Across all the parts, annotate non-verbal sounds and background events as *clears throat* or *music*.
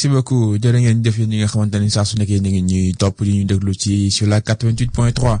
merci beaucoup. Jërë ngeen jëf yéen ñi nga xamante ni saa su nekkee ñu ngi ñuy topp di ñu déglu ci sur la 88.3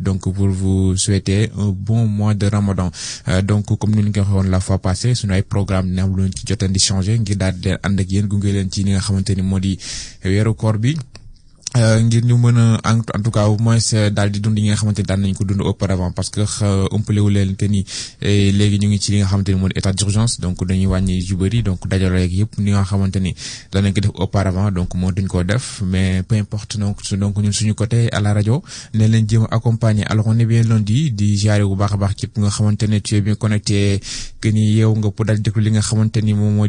donc pour vous souhaiter un bon mois de Ramadan. Donc comme ni ñu ko la fois passée suñu ay programme dina am lu ci jotan di changer ngir daal di leen ànd ak yéen gunge leen ci li nga xamante ni moo di weeru ngir ñu mën a en tout cas au moins daal di dund yi nga ko parce que ëmpalewu leen que ni léegi ñu ngi ci li nga xamante ni état d'urgence donc dañuy wàññi yu bëri donc yëpp ni nga xamante ni ko def auparavant donc moo duñ koo def mais peu importe donc donc ñun suñu côté à la rajo ne leen jéem accompagner. Alors on est bien lundi di jaare bu baax a baax nga xamante ne tu es bien connecté que ni yow nga pour daal di li nga xamante ni am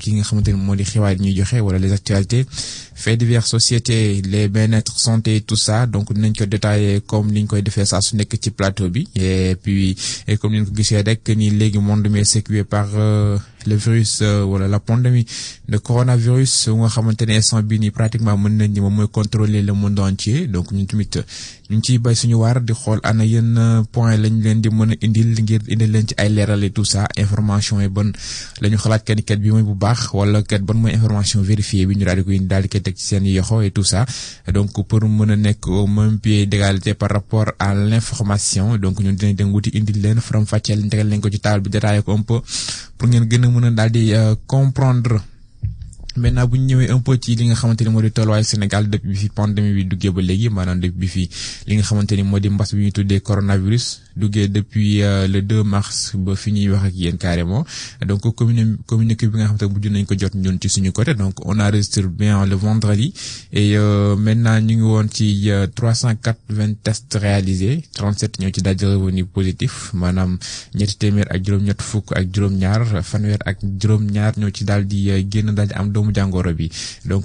ci nga xamante ni moo di les actualités faits divers société les bien-être santé tout ça. Donc dinañ ko détaillé comme niñ koy defee saa su nekk ci plateau bi. Et puis et comme niñ ko gisee rek ni léegi monde mi sécurisé par le virus wala la pandémie de coronavirus nga xamante ne instant bii nii pratiquement mën nañ ni moom mooy contrôler le monde entier. Donc ñun tamit ñu ngi ciy bay suñu waar di xool ana yenn point lañ leen di mën a indil ngir indil leen ci ay leeral et tout ça. Information yi bon la ñu xalaat kenn kat bi mooy bu baax wala kat ban mooy information vérifiée bi ñu daal di koy daal di koy teg ci seen yoxo et tout ça. Donc pour mën a nekk au même pied d'égalité par rapport à l'information donc ñun dinañ dem wuti indil leen faram fàcceel tegal leen ko ci table bi détaillé ko un peu pour ngeen gën a mën a daal di comprendre maintenant bu ñu ñëwee un peu ci li nga xamante Sénégal depuis pandémie depuis coronavirus depuis le 2 mars ba fi carrément. Donc on enregistre bien le vendredi. Et maintenant woon ci 380 tests réalisés. 37 ñoo ci daal di revenu positif. Maanaam ñetti téeméer ak juróom-ñett fukk ak juróom-ñaar fanweer ak juróom-ñaar ñoo ci daal di génn daal di am donc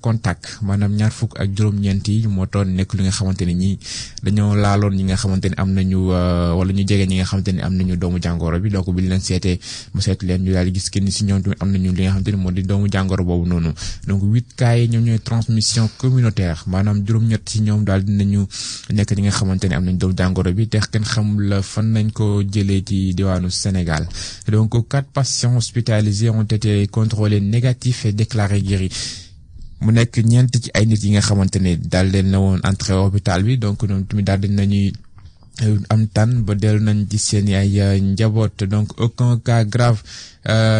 contact maanaam ñaar fukk ak juróom-ñeent yi moo toon nekk nga xamante dañoo laaloon ñi nga nañu nañu bi. Donc si nañu donc huit cas yi transmission communautaire maanaam juróom-ñett si ñoom daal dinañu nekk ñi nga xamante am nañ doomu jàngoro bi. Te kenn xamul la fan nañ ko jëlee ci diwaanu Sénégal. Donc quatre patients hospitalisés ont été contrôlés négatifs et déclarés guéris. Mu nekk ñeent ci ay nit yi nga xamante ne daal leen la woon entrée hôpital bi donc ñoom tamit daal di nañuy am tan ba dellu nañ ci seen ay njaboot. Donc aucun cas grave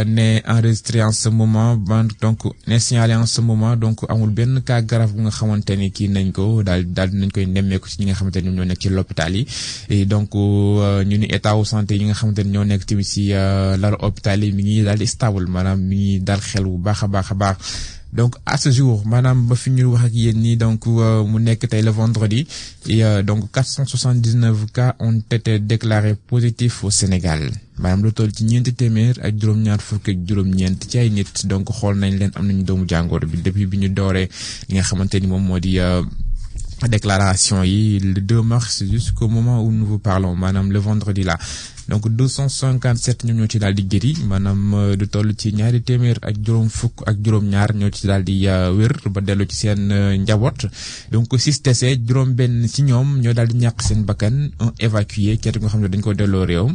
n'est enregistré en ce moment. Donc n'est signalé en ce moment. Donc amul benn cas grave bu nga xamante ni kii nañ ko. Daal daal nañ koy nemmeeku ci ñi nga xamante ni ñoo nekk ci l'hôpital yi. Et donc ñu ni état wu santé yi nga xamante ni ñoo nekk tamit ci lal hôpital yi mi ngi daal di stable. Maanaam mi ngi dal xel bu baax a baax a baax donc à ce jour maanaam ba fi wax ak yéen nii donc mu nekk tey le vendredi. Et donc 479 cas ont été déclarés positifs au Sénégal. Maanaam lu toll ci ñeenti téeméer ak juróom-ñaar fukk ak juróom-ñeent ci ay nit. Donc xool nañ leen am nañu doomu jàngoro bi. Depuis bi ñu dooree nga xamante ni moom moo di déclaration yi le 2 mars jusqu'au moment où nous vous parlons maanaam le vendredi là. Donc 257 ñoom ñoo ci maanaam du toll ci ñaari ak juróom fukk ak donc ci ñoom ñoo ko delloo réewam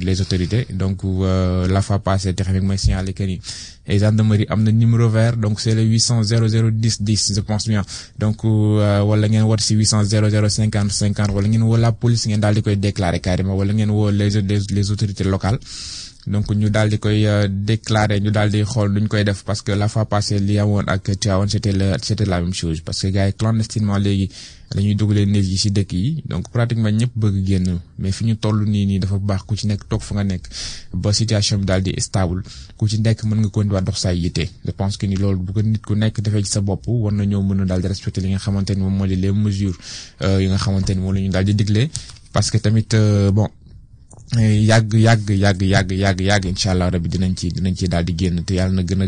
les autorités. Donc la fois passée te xam mooy signaler que ni gendarmerie am na numéro vert donc c'est le 800 00 10 10 je pense bien. Donc wala ngeen woote si 800 00 50 50 wala ngeen la police ngeen daal di koy déclarer carrément wala ngeen woo les les autorités locales donc ñu daal di koy déclarer ñu daal di xool duñ koy def parce que la fois passée li amoon ak Tivaouane c'était le c'était la même chose parce que gars clandestinement léegi dañuy dugalee nit yi ci dëkk yi. Donc pratiquement ñëpp bëgg génn mais fi ñu toll nii nii dafa baax ku ci nekk toog fa nga nekk ba situation bi stable. Ku ci nga dox que ni a daal di respecter li nga xamante ni moom moo di la parce que tamit bon. Yàgg yàgg yàgg yàgg yàgg yàgg incha allah rabi dinañ ci dinañ ci daal di génn te yàlla na gën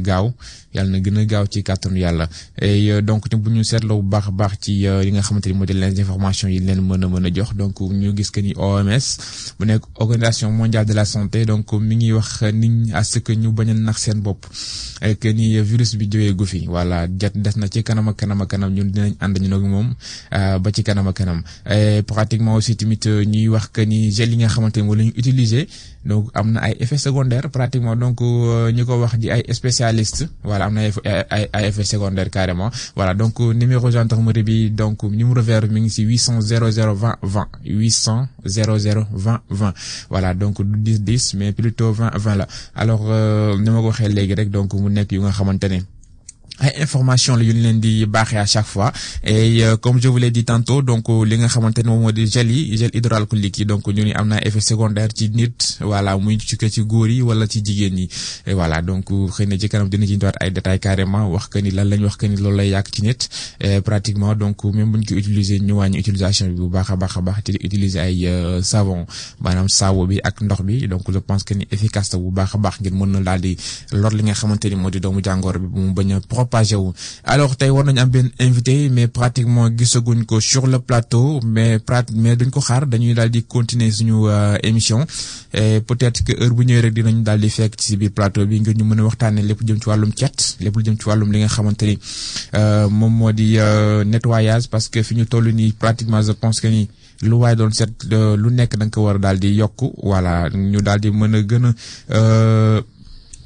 donc les informations donc que OMS bu nekk de la santé donc mi ngi wax nit ñi à ce que ñu bañ que na ñu utiliser. Donc am na ay effets secondaires pratiquement. Donc ñu ko wax di ay voilà am na ay ay effets secondaires carrément. Voilà donc numéro gendarmerie bi donc numéro vert mi ngi ci 800 00 20 20 800 00 20 20 voilà donc du 10 10 mais plutôt 20 20 la alors ni ma ko waxee léegi rek donc mu nekk yu nga xamante ne information la yu ñu di à chaque fois. Et comme je vous l'ai dit tantôt donc li nga gel yi gel yi donc ñu ni effet secondaire ci voilà muy ci yi wala ci ñi. Et voilà donc na ci kanam dina ci ay détails carrément wax que ni lan lañ wax que ni pratiquement donc même utiliser ñu utilisation bi bu a utiliser ay savon maanaam saabu bi ak ndox bi. Donc je pense que ni efficace bu ngir di lor li nga alors tey war invité mais pratiquement sur le plateau mais mais suñu émission. Peut-être que plateau bi ngir moo di nettoyage parce que fi ñu toll nii pratiquement je pense que ni lu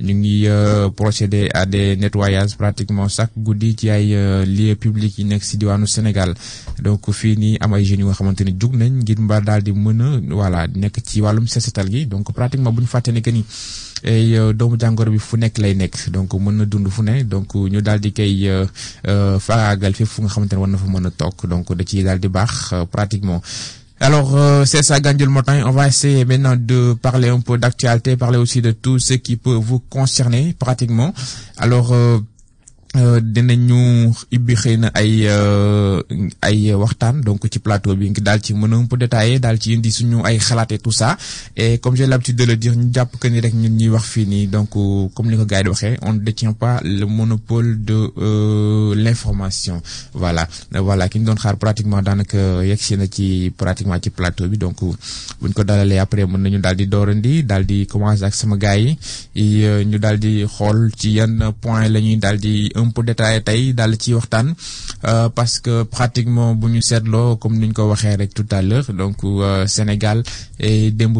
ñu ngi procéder à des nettoyages pratiquement chaque guddi ci ay lieux publics yi nekk si diwaanu Sénégal. Donc fii nii am ay jeunes yu nga xamante ni jug nañ ngir mba daal di mën a voilà nekk ci wàllum sesetal gi. Donc pratiquement bu ñu fàtte ne que ni ay doomu jàngoro bi fu nekk lay nekk. Donc mën ne. Donc ñu daal di koy fépp fu ne donc da ciy pratiquement. Alors, euh, c'est ça, Gandiol Motin. On va essayer maintenant de parler un peu d'actualité, parler aussi de tout ce qui peut vous concerner pratiquement. Alors, euh, dinañu ibbi xëy na ay ay waxtaan donc ci plateau bi daal ci mën a un peu détailler daal ci indi suñu ay xalaat et tout ça. Et comme j'ai l'habitude de le dire ñu jàpp que ni rek ñun ñuy wax fii nii donc comme ni ko gars yi waxee on ne détient pas le monopole de euh, l'information. Voilà. Voilà ki ñu doon xaar pratiquement daanaka yegsi na ci pratiquement ci plateau bi donc buñ ko dalalee après mën nañu daal di doorandi daal di commencer ak sama gars yi. Ñu daal di xool ci yan point la ñuy daal di un peu détaillé tey daal ci waxtaan parce que pratiquement bu ñu seetloo comme ni ñu ko waxee rek tout à l'heure donc Sénégal et démb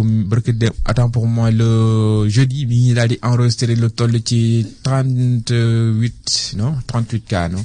démb attends pour moi le jeudi bi ñu daal di enregistré le toll ci trente huit non trente huit cas non?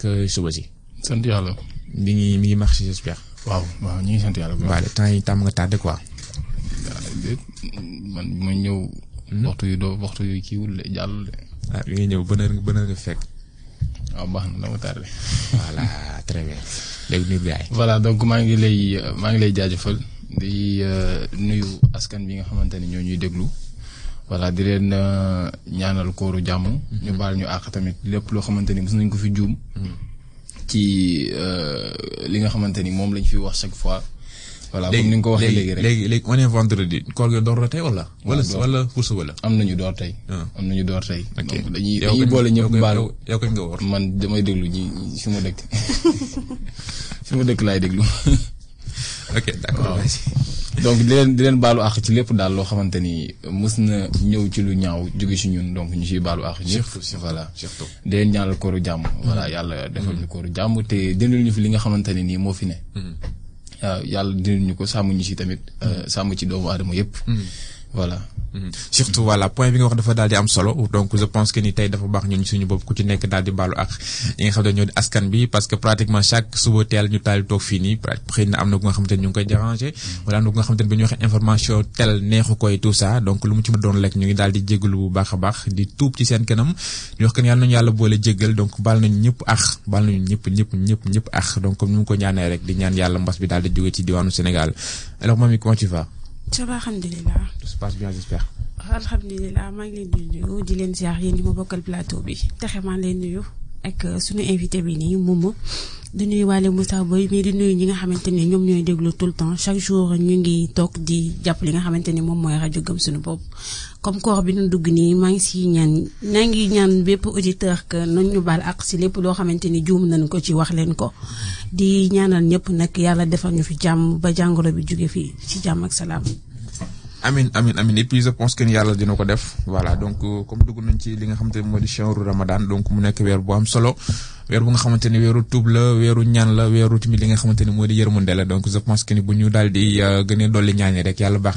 naka suba si. sant yàlla. mi ngi mi ngi marché j'espère. waaw waaw ñu ngi sant yàlla. waaw temps yi tàmm nga tardé quoi. man ma ñëw. waxtu yu doo waxtu yu kiiwul de jàllul de. ah bi nga ñëw nga fekk. waaw baax na dama tardé. voilà *laughs* très bien léegi nuyu gaay voilà donc maa ngi lay maa ngi lay jaajëfal di nuyu askan bi nga xamante ni ñoo ñuy déglu. Voilà di leen ñaanal kooru jàmm. ñu baal ñu àq tamit lépp loo xamante ni mos nañ ko fi juum. ci li nga xamante ni moom lañ fi wax chaque fois. voilà comme ni nga ko waxee léegi rek léegi léegi on est vendredi koor gi door na tey wala? wala wala pour suba la. am nañu door tey. am nañu door tey. ok donc dañuy dañuy boole ñëpp baal yow kañ nga woor? man damay déglu ñi fi ma dëkk *laughs* fi ma dëkk laay déglu. ok d'accord donc di leen di leen baalu àq ci lépp daal loo xamante ni mës na ñëw ci lu ñaaw jóge ci ñun donc ñu ciy baalu àq ñëpp. Voilà. surtout. Di leen ñaanal kooru jàmm. Voilà yàlla defal ñu kooru jàmm te dindil ñu fi li nga xamante ne nii moo fi ne. Waaw yàlla dindil ñu ko sàmm ñu ci tamit sàmm ci doomu aadama yëpp. Voilà surtout voilà point bi nga wax dafa daal di am solo. Donc je pense que ni tey dafa baax ñun suñu bopp ku ci nekk daal di baalu ak ñi nga xam ne ñoo di askan bi parce que pratiquement chaque suba teel ñu taal toog fii nii xëy na am na nga xamante ni ñu ngi koy déranger. Wala am na ku nga xamante ni bi ñu waxee information tel neexu koy tout ça. Donc lu mu ci doon lekk ñu ngi daal di jégalu bu baax a baax di tuub ci seen kanam. Ñu wax que yàlla nañu yàlla boole jégal donc baal nañu ñëpp baal nañu ñëpp ñëpp ñëpp ñëpp ax donc comme ni mu ko ñaanee rek di ñaan yàlla mbas bi daal di jóge ci diwaanu Sénégal. Alors mami comment tu vas? Ça va alhamdulilah. tout se passe bien j'espère. alhamdulilah maa ngi leen di nuyu di leen ziar yéen ñi ma bokkal plateau bi texe maa leen nuyu ak suñu invité bi nii Momo di nuyu waale Moussa Boy mais di nuyu ñi nga xamante ni ñoom tout le temps. Chaque jour ñu ngi toog di jàpp li nga xamante ni moom mooy comme koor bi ñu dugg nii maa ngi siy ñaan naa ngi auditeur que nañ ñu baal ak si lépp loo xamante ni juum nañ ko ci wax leen ko. Di ñaanal fi jàmm ba jàngoro bi jóge fii ci. Amin amin amin. Et puis je pense que yàlla dina ko def. Voilà donc comme dugg nañ ci li nga xamante ne moo ramadan donc mu nekk weer bu am solo. Weer bu nga xamante ni weeru tuub la weeru ñaan la weeru tamit li nga xamante ni moo donc je pense que ni bu ñu daal di gën a dolli ñaani rek yàlla baax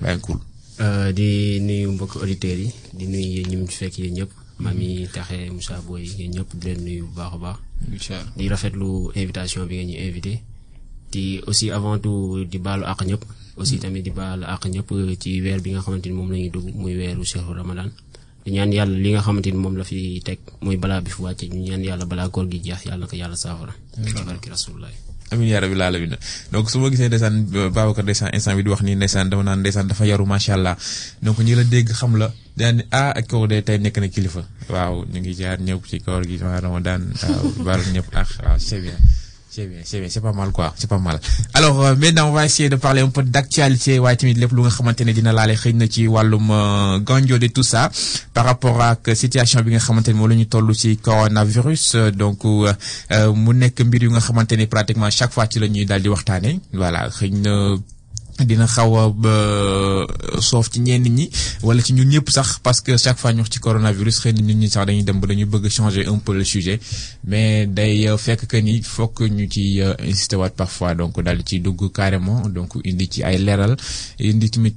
bàyyi cool. di nuyu mbokk auditeurs yi di nuyu yéen ñi mu fekk yéen ñëpp. Mami Taxe Moussa Boy yéen ñëpp di leen nuyu bu baax a baax. incha allah di rafetlu invitation bi nga ñu invité. di aussi avant tout di baalu àq ñëpp. aussi tamit di baalu àq ñëpp ci weer bi nga xamante ni moom la ñuy dugg muy weeru Cheikhu Ramadan. di ñaan yàlla li nga xamante ni moom la fi teg muy balaa bi fi wàcce ñu ñaan yàlla balaa koor gi jeex yàlla na ko yàlla saafara barki rasulullah amin yaa rabbi laa la bind donc su ma gisee ndeysaan Babacar ndeysaan instant bi di wax dama dafa yaru donc ñi la dégg xam la ah ak de tey nekk na kilifa. Waaw ñu ngi jaar ñëpp ci koor gi waa Ramadan waaw ñëpp ah c'est bien c'est bien c'est bien c'est pas mal quoi. C'est pas mal. Alors euh, maintenant on va essayer de parler un peu d'actualité. Waaye tamit lépp lu nga xamante ne dina laale xëy na ci wàllum ganjo de tout ça par rapport ak situation bi nga xamante ne moom la coronavirus. Donc mu nekk mbir yu nga xamante pratiquement chaque fois ci la ñuy daal di waxtaanee voilà xëy na dina xaw a soof ci ñenn ñi wala ci ñun ñëpp sax parce que chaque fois ñu ci coronavirus xëy na ñun ñi sax dañuy dem ba dañuy bëgg changer un peu le sujet mais day fekk que ni fokk ñu ci insister waat parfois donc daal di ci dugg carrément donc indi ci ay leeral indi tamit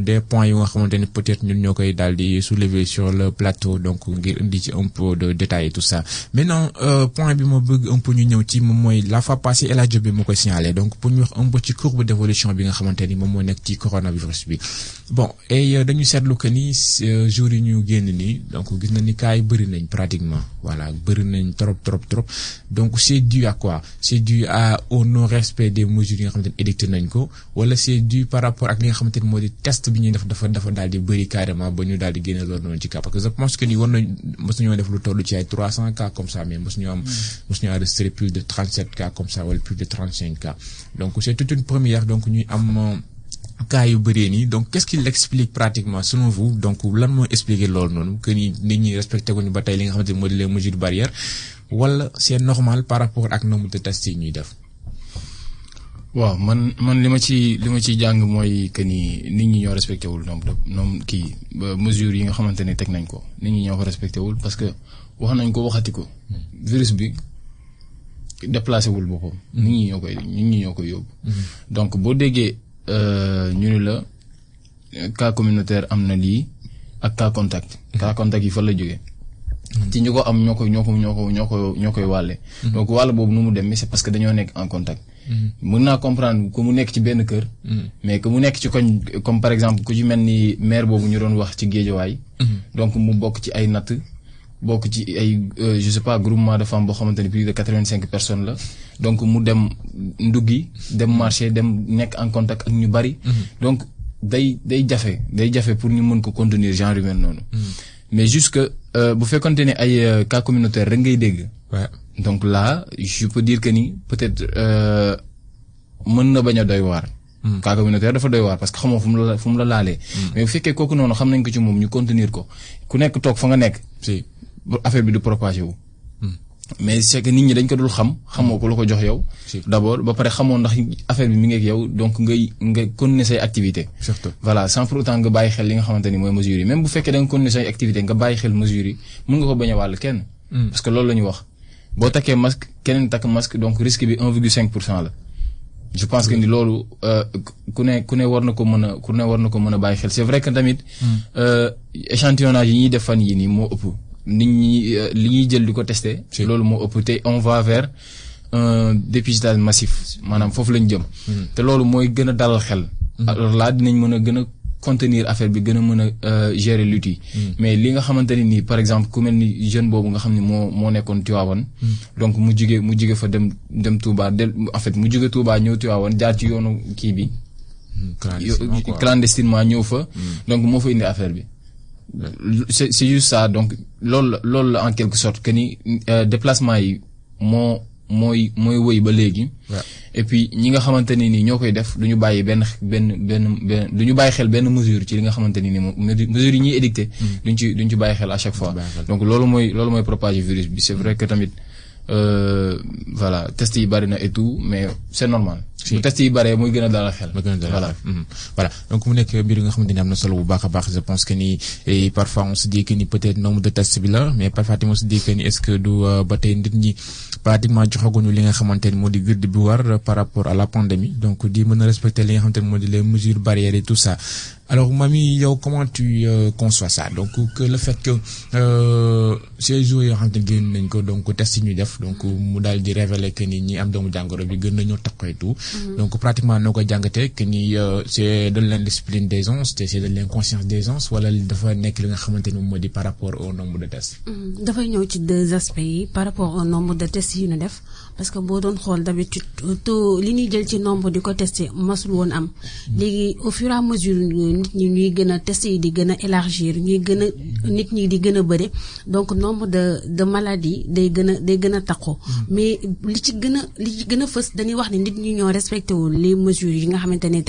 des points yu nga xamante ni peut-être ñun ñoo koy daal di soulever sur le plateau donc ngir indi ci un peu de détails et tout ça. Maintenant point bi ma bëgg un peu ñu ñëw ci moom mooy la fois passée El Hadj bi ma koy signalé donc pour ñu wax un peu ci courbe d'évolution bi nga xamante ni moom moo nekk ci coronavirus bi. Bon et dañu seetlu que ni jours yi ñu génn nii donc gis na ni cas yi bëri nañ pratiquement. Voilà bëri nañ trop trop trop. Donc c'est dû à quoi? C'est dû à au non respect des mesures yi nga xamante ni édicté nañ ko wala c'est dû par rapport ak li nga xamante ni moo di test bi ñuy def dafa dafa daal di bëri carrément ba ñu daal di génne loolu noonu ci cas. Parce que je pense que ni war nañ mos nañoo def lu toll ci ay 300 cas comme ça mais mos ñu am mos ñu enregistré plus de 37 cas comme ça wala plus de 35 cas. Donc c'est toute une première donc ñuy am cas yu bëree nii. Donc qu'est-ce qui l'explique pratiquement selon vous? Donc lan moo expliquer loolu noonu? Que ni nit ñi respecté ko ñu ba tey li nga xamante ni moo di les mesures barrières wala c'est normal par rapport ak nombre de tests yi ñuy def? waaw man man li ma ci li ma ciy jàng mooy que ni nit ñi ñoo respecté wul nombre de nombre kii mesures yi nga xamante ne teg nañ ko. Nit ñi ñoo ko respecté wul parce que wax nañ ko waxati ko. Virus bi déplacé wul boppam. nit ñi ñoo koy nit ñi ñoo koy yóbbu. donc boo déggee. ñu ne la cas communautaire am na lii ak cas contact. cas contact yi fan la jógee. ci ñu ko am ñoo koy ñoo ko ñoo ko ñoo ko ñoo koy wàlle. donc wàll boobu nu mu c'est parce que dañoo nekk en contact. mën naa comprendre que mu nekk ci benn kër. mais que mu nekk ci koñ comme par exemple ku ci mel ni maire boobu ñu doon wax ci géejawaay. donc mu bokk ci ay natt. Bokk ci ay je sais pas groupement de femmes boo xamante ni plus de quatre-vingt-cinq personnes la donc mu dem nduggi dem marché dem nekk en contact ak ñu bari. donc day day jafe day jafe pour ñu mën ko contenir genre mel noonu. mais jusque bu fekkonte ne ay cas communautaire rek ngay dégg. donc là je peux dire que ni peut-être mën na bañ a doy waar. cas communautaire dafa doy waar parce que xamoo fu mu la fu mu la laalee. mais bu fekkee kooku noonu xam nañ ko ci moom ñu contenir ko ku nekk toog fa nga nekk. Affaire bi du propagé wu. mais c'est que nit ñi dañ ko dul xam xamoo ko jox yow. d'abord ba pare xamoo ndax affaire bi mi ngi ak yow donc ngay nga continuer say activité surtout voilà sans pour autant nga bàyyi xel li nga xamante ni mooy mesures yi même bu fekkee da nga continuer say activité nga bàyyi xel mesures yi mën nga ko bañ a wàll kenn. parce que loolu la ñu wax boo takkee masque keneen takk masque donc risque bi 1,5 pour cent la. je pense que ni loolu ku ne ku ne war na ko mën a ku ne war na ko mën a bàyyi xel c'est vrai que tamit. échantillonnage yi ñuy def fan yii nii moo ëpp. Nit ñi li ñuy jël di ko tester. loolu moo ëpp te on va vers un dépistage massif maanaam foofu lañ jëm. te loolu mooy gën a dalal xel. alors là dinañ mën a gën a contenir affaire bi gën a mën a gérer lutte yi. mais li nga xamante ne nii par exemple ku mel ni jeune boobu nga xam ne moo moo nekkoon Tivaouane. donc mu jugee mu jugee fa dem dem Touba del en fait mu jugee Touba ñëw jaar ci yoonu kii bi. clandestinement ñëw fa. donc moo fa indi affaire bi. C'est c'est juste ça donc loolu loolu la en quelque sorte que ni déplacement yi moo mooy mooy wëy ba léegi. et puis ñi nga xamante ne ni ñoo koy def du ñu bàyyi benn benn benn benn du ñu bàyyi xel benn mesure ci li nga xamante ni ni moom mesures yi ñuy édicté. duñ ci duñ ci bàyyi xel à chaque fois. donc loolu mooy loolu mooy propager virus bi c'est vrai que tamit voilà test yi bari na et tout mais c'est normal. Bu test yi baree muy gën a dalal xel. muy gën a dalal xel. Voilà. Donc mu nekk mbir nga xamante ni am na solo bu baax a baax. Je pense que ni parfois on se dit que ni peut-être nombre de tests bi la mais parfois on se dit que ni est-ce que du ba tey nit ñi pratiquement joxaguñu li nga xamante ni moo di gëdd bi war par rapport à la pandémie. Donc di mën a respecter li nga xamante ni moo di les mesures barrières et tout ça Alors, Mami, comment tu euh, conçois ça? Donc, que le fait que euh, ces jours yoo xam te ne génn nañ ko donc test yi ñuy def donc mu daal di révéler que ni ñi am doomu jàngoro bi gën nañoo takkoy tout donc pratiquement noo koy jàngatee que ni euh, c'est de l'indiscipline des gens te c'est de l'inconscience des gens wala dafa nekk li nga xamante ni moo di par rapport au nombre de tests. Mhm. dafay ñëw ci deux aspects yi par rapport au nombre de tests yi ñu def parce que boo doon xool d'habitude taux li ñuy nombre di ko testé masul woon am. Au fur et à mesure a bëri. Donc nombre de maladies day gën a day gën a mais li ci gën a li ci gën les mesures yi nga xamante ne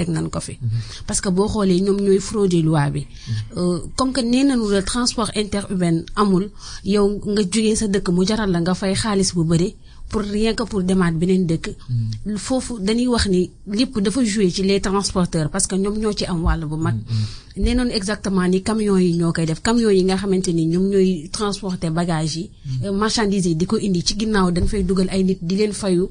parce que boo xoolee ñoom ñooy loi bi. Euh, comme que nee transport interurbain amul yow nga sa dëkk mu pour rien que pour demaat beneen dëkk. Foofu dañuy wax ni lépp dafa jouer ci les transporteurs parce que ñoom ñoo ci am wàll bu mag nee noonu exactement ni camions yi ñoo koy def. Camions yi nga xamante ni ñoom ñooy transporter bagages yi. Euh, marchandises yi di ko indi ci ginnaaw dañ fay dugal ay nit di leen fayu.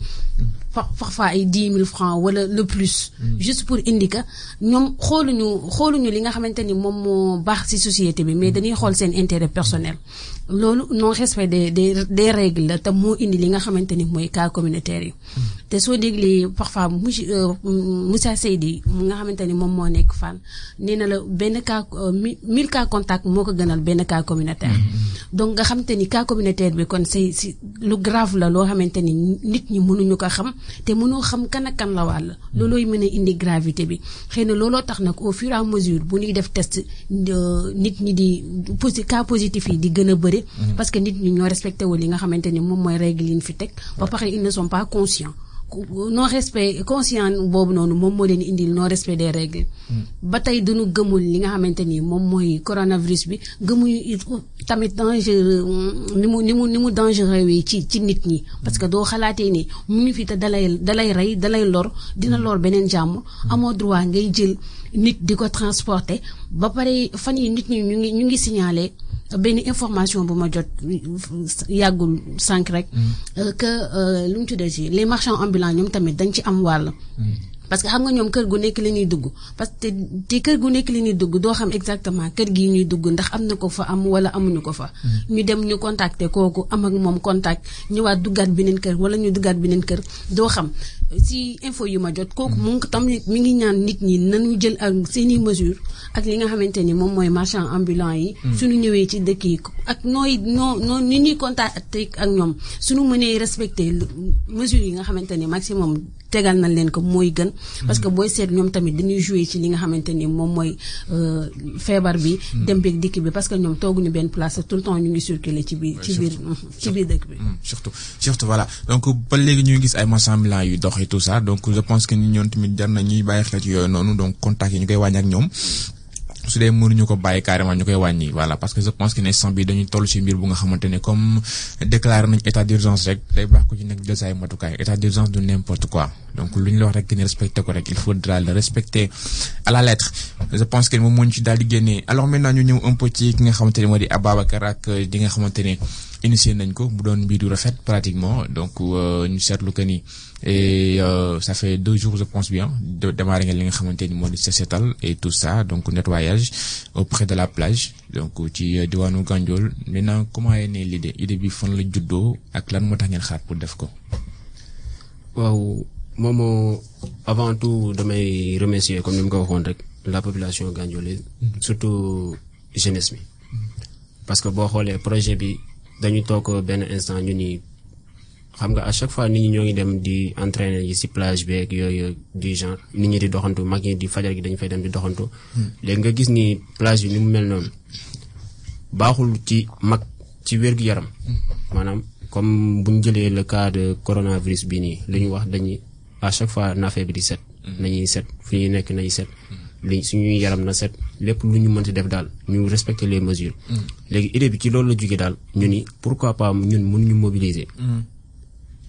Par parfois ay dix mille francs wala le plus. Juste pour indi que ñoom xooluñu xooluñu li nga xamante ni moom moo baax ci société bi mais dañuy xool seen intérêt personnel. Loolu non respect des des des règles la te moo indi li nga xamante ni mooy cas communautaire yi. Te soo déglee parfois monsieur Moussa Seydi mu nga xamante ni moom moo nekk fan nee na la benn cas euh, mi- mille cas contact moo ko gënal benn cas communautaire. Donc nga ni cas communautaire bi kon c'est lu grave la loo xamante ni nit ñi mënuñu ko xam te mënoo xam kan ak kan la wàll. Loolooy mën a indi gravité bi. Xëy na looloo tax nag au fur et à mesure bu ñuy def test nit ñi di posi cas positif yi di gën a bëri parce que nit ñi ñoo respecté wul li nga xamante ni moom mooy règle yi ñu fi teg. Ba pare ils ne sont pas conscients non respect conscient boobu noonu moom moo leen indil non respect des règles. Ba tey duñu gëmul li nga xamante ni moom mooy coronavirus bi gëmuñu it tamit dangereux ni mu ni mu ni mu dangereux wi ci ci nit ñi. Parce que doo xalaatee ni mu ngi fi te dalay dalay rey dalay lor dina lor beneen jàmm. Amoo droit ngay jël nit di ko transporter. Ba pare fan yi nit ñi ñu ngi ñu ngi signaler benn information bu ma jot yàggul sànq rek. Euh, que euh, lu mu tuddee ci les marchands ambulants ñoom tamit dañ ci am wàll. Parce que xam nga ñoom kër gu nekk la ñuy dugg. Parce que te kër gu nekk la ñuy dugg doo xam exactement kër gi ñuy dugg ndax am na ko fa am wala amuñu ko fa. Ñu dem ñu contacter kooku am ak moom contact ñëwaat duggaat beneen kër wala ñu duggaat beneen kër doo xam si info yu ma jot kooku mu ngi tamit mi ngi ñaan nit ñi nañu jël ak seeni mesure ak li nga xamante ni moom mooy marchand ambulant yi. Suñu ñëwee ci dëkk yi ak nooy noo noo ni ñuy contacter ak ñoom suñu mënee respecter mesures yi nga xamante ni maximum tegal nañ leen ko mooy gën. Parce que booy seet ñoom tamit dañuy jouer ci li nga xamante ni moom mooy euh, feebar bi dem beeg dikk bi parce que ñoom tooguñu benn place tout le temps ñu ngi circuler ci biir ci biir ci biir dëkk bi. Mm, surtout. Surtout voilà. Donc ba léegi ñuy gis ay marchands ambulants yu dox et tout ça. Donc je pense que ni ñoom tamit jar na ñuy bàyyi xel ci yooyu noonu. Donc contact yi ñu koy wàññi ak ñoom. Su dee mënuñu ko bàyyi carrément ñu koy wàññi. Voilà parce que je pense que ne instant bi dañuy toll ci mbir bu nga xamante ne comme déclaré nañ état d'urgence rek day baax ko ci nekk jël say matukaay. État d'urgence du n'importe quoi. Donc lu ñu la wax rek ni respecté ko rek il faudra le respecter à la lettre. Je pense que moom moo ñu ci daal di génnee. Alors maintenant ñu ñëw un peu ci ki nga xamante ne moo di Ababacar ak di nga xamante ne initié nañ ko mu doon mbir yu rafet pratiquement. Donc ñu seetlu que ni et euh, ça fait deux jours je pense bien de démarrer nga li nga xamante ni moo di setal et tout ça donc nettoyage auprès de la plage donc ci euh, diwaanu Gandiol. Maintenant comment est née l'idée? Idée bi fan la juddoo ak lan moo tax ngeen xaar pour def ko? waaw moom avant tout damay remercier comme ni mu ko waxoon rek la population gandiolaise surtout jeunesse bi. Parce que boo xoolee projet bi dañu toog benn instant ñu ni xam nga à chaque fois nit ñi ñoo ngi dem di entraîner yi ci plage beeg yooyu du genre nit ñi di doxantu mag ñi di fajar gi dañu fay dem di doxantu. Léegi nga gis ni plage bi ni mu mel noonu baaxul ci mag ci wér-gu-yaram. Maanaam comme bu ñu jëlee le cas de coronavirus bi nii li ñu wax dañuy à chaque fois naafee bi di set. Nañuy set fu ñuy nekk nañuy set li suñuy yaram na set lépp lu ñu mënti def daal ñu respecter les mesures. Léegi idée bi ci loolu la jógee daal ñu ni pourquoi pas ñun mënuñu mobiliser.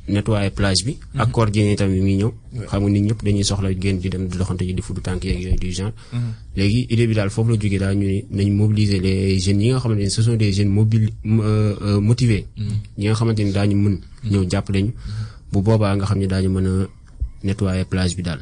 Nettoyer plage bi. Ak koor gi tamit mi ñëw. Xam nga nit ñëpp dañuy soxla génn di dem di doxante ji di fudd tànk yeeg yooyu du genre. Léegi idée bi daal foofu la jógee daal ñu ni nañ mobiliser les jeunes yi nga xamante ni ce sont des jeunes mobili motivés. Yi nga xamante ni daañu mën ñëw jàppale ñu. Bu boobaa nga xam ne daañu mën a nettoyer plage bi daal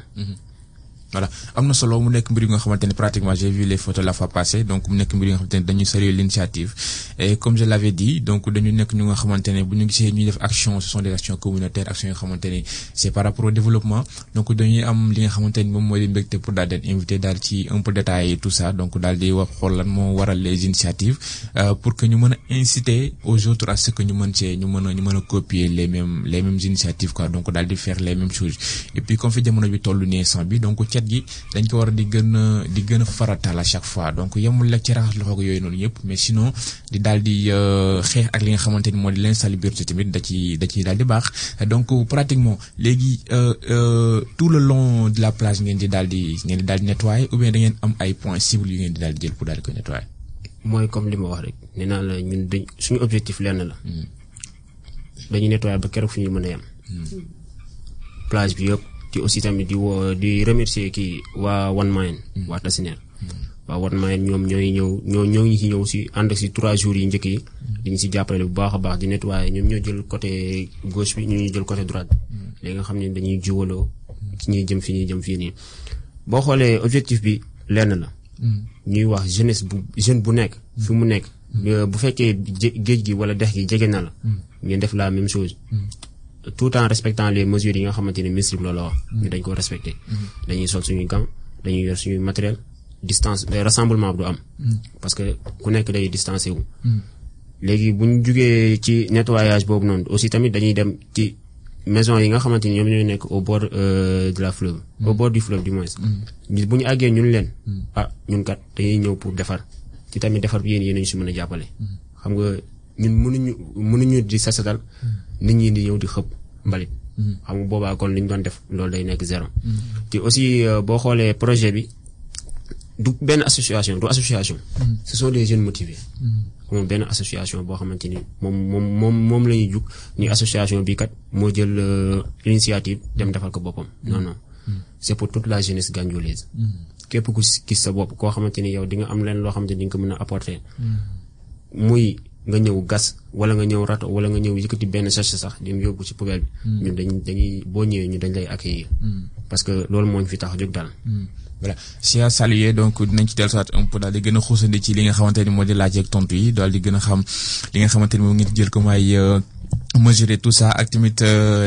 voilà. Am na solo mu nekk mbir yi nga xamante ne pratiquement j'ai vu les photos la fois passée donc mu nekk mbir yi nga xamante ne dañuy saluer l'initiative. Et comme je l'avais dit donc dañu nekk ñu nga xamante ne bu ñu gisee ñuy def action ce sont des actions communautaires actions yoo xamante ne c'est par rapport au développement. Donc dañuy am li nga xamante ni moom mooy di mbégte pour daal di invité daal ci un peu détailler tout ça. Donc daal di wax xool lan moo waral les initiatives pour que ñu mën a inciter aux autres à ce que ñu mën cee ñu mën a ñu mën a copier les mêmes les mêmes initiatives quoi. Donc daal di faire les mêmes choses. Et puis comme fi jamono bi tollu nii instant bi donc cet gi dañ ko war a di gën a di gën a faratal à chaque fois donc yemul la ci raxas loxo yooyu noonu yëpp mais sinon di daal di xeex ak li nga xamante ni moo di l'insalubrité tamit da ci da ciy daal di baax donc pratiquement léegi tout le long de la plage ngeen di daal di ngeen di daal di nettoyer ou bien da ngeen am ay points cibles yu ngeen di daal di jël pour daal di ko nettoyer? mooy comme li ma wax rek nee naa la ñun dañ suñu objectif lenn la. dañuy nettoyer ba keroog fu ñu mën a yem. plage bi yëpp ci aussi tamit di woo di remercier kii waa One Mind. waa Tassinère. waa One Mind ñoom ñooy ñëw ñoo ñoo ngi ci ñëw si ànd si trois jours yi njëkk yi. diñ si jàppale bu baax a baax di nettoyer ñoom ñoo jël côté gauche bi ñu ñuy jël côté droite bi. léegi nga xam ne dañuy jiwaloo. ci ñuy jëm fi ñuy jëm fii nii. boo xoolee objectif bi lenn la. ñuy wax jeunesse bu jeune bu nekk. fi mu nekk. bu fekkee géej gi wala dex gi jege na la. ngeen def la même chose. Tout en respectant les mesures yi nga xamante ministre bi loolu wax. ñu dañ ko respecté. dañuy sol suñuy gants dañuy yor suñuy matériel distance rassemblement du am. parce que ku nekk day distancé wu. léegi bu ñu jugee ci nettoyage boobu noonu aussi tamit dañuy dem ci maison yi nga xamante ni ñoom ñooy nekk au bord de la fleuve. au bord du fleuve du moins. bu ñu àggee ñun leen. ah ñun kat dañuy ñëw pour defar ci tamit defar bi yéen yéen ñu si mën a jàppale. xam nga ñun mënuñu mënuñu di sasatal nit ñi di ñëw di xëpp mbalit. xam nga boobaa kon li ñu doon def loolu day nekk zéro. te aussi boo xoolee projet bi du benn association du association. ce sont des jeunes motivés. moom benn association boo xamante ni moom moom moom moom la ñuy jug ni association bi kat moo jël initiative dem defal ko boppam. Non non. C'est pour toute la jeunesse gandiolaise képp ku gis sa bopp koo xamante ni yow di nga am leen loo xamante ni di nga ko mën a apporter. Muy nga ñëw gas wala nga ñëw rato wala nga ñëw yëkkati benn sachet sax dem yóbbu ci poubelle bi. Ñun dañ dañuy boo ñëwee ñu dañ lay accueillir. Parce que loolu moo ñu fi tax jóg daal. Voilà. Si à saluer donc dinañ ci dellusiwaat un peu daal di gën a xuusandi ci li nga xamante ni moo di laaj ak tontu yi daal di gën a xam li nga xamante ni moom ngeen jël comme ay mesurer tout ça ak tamit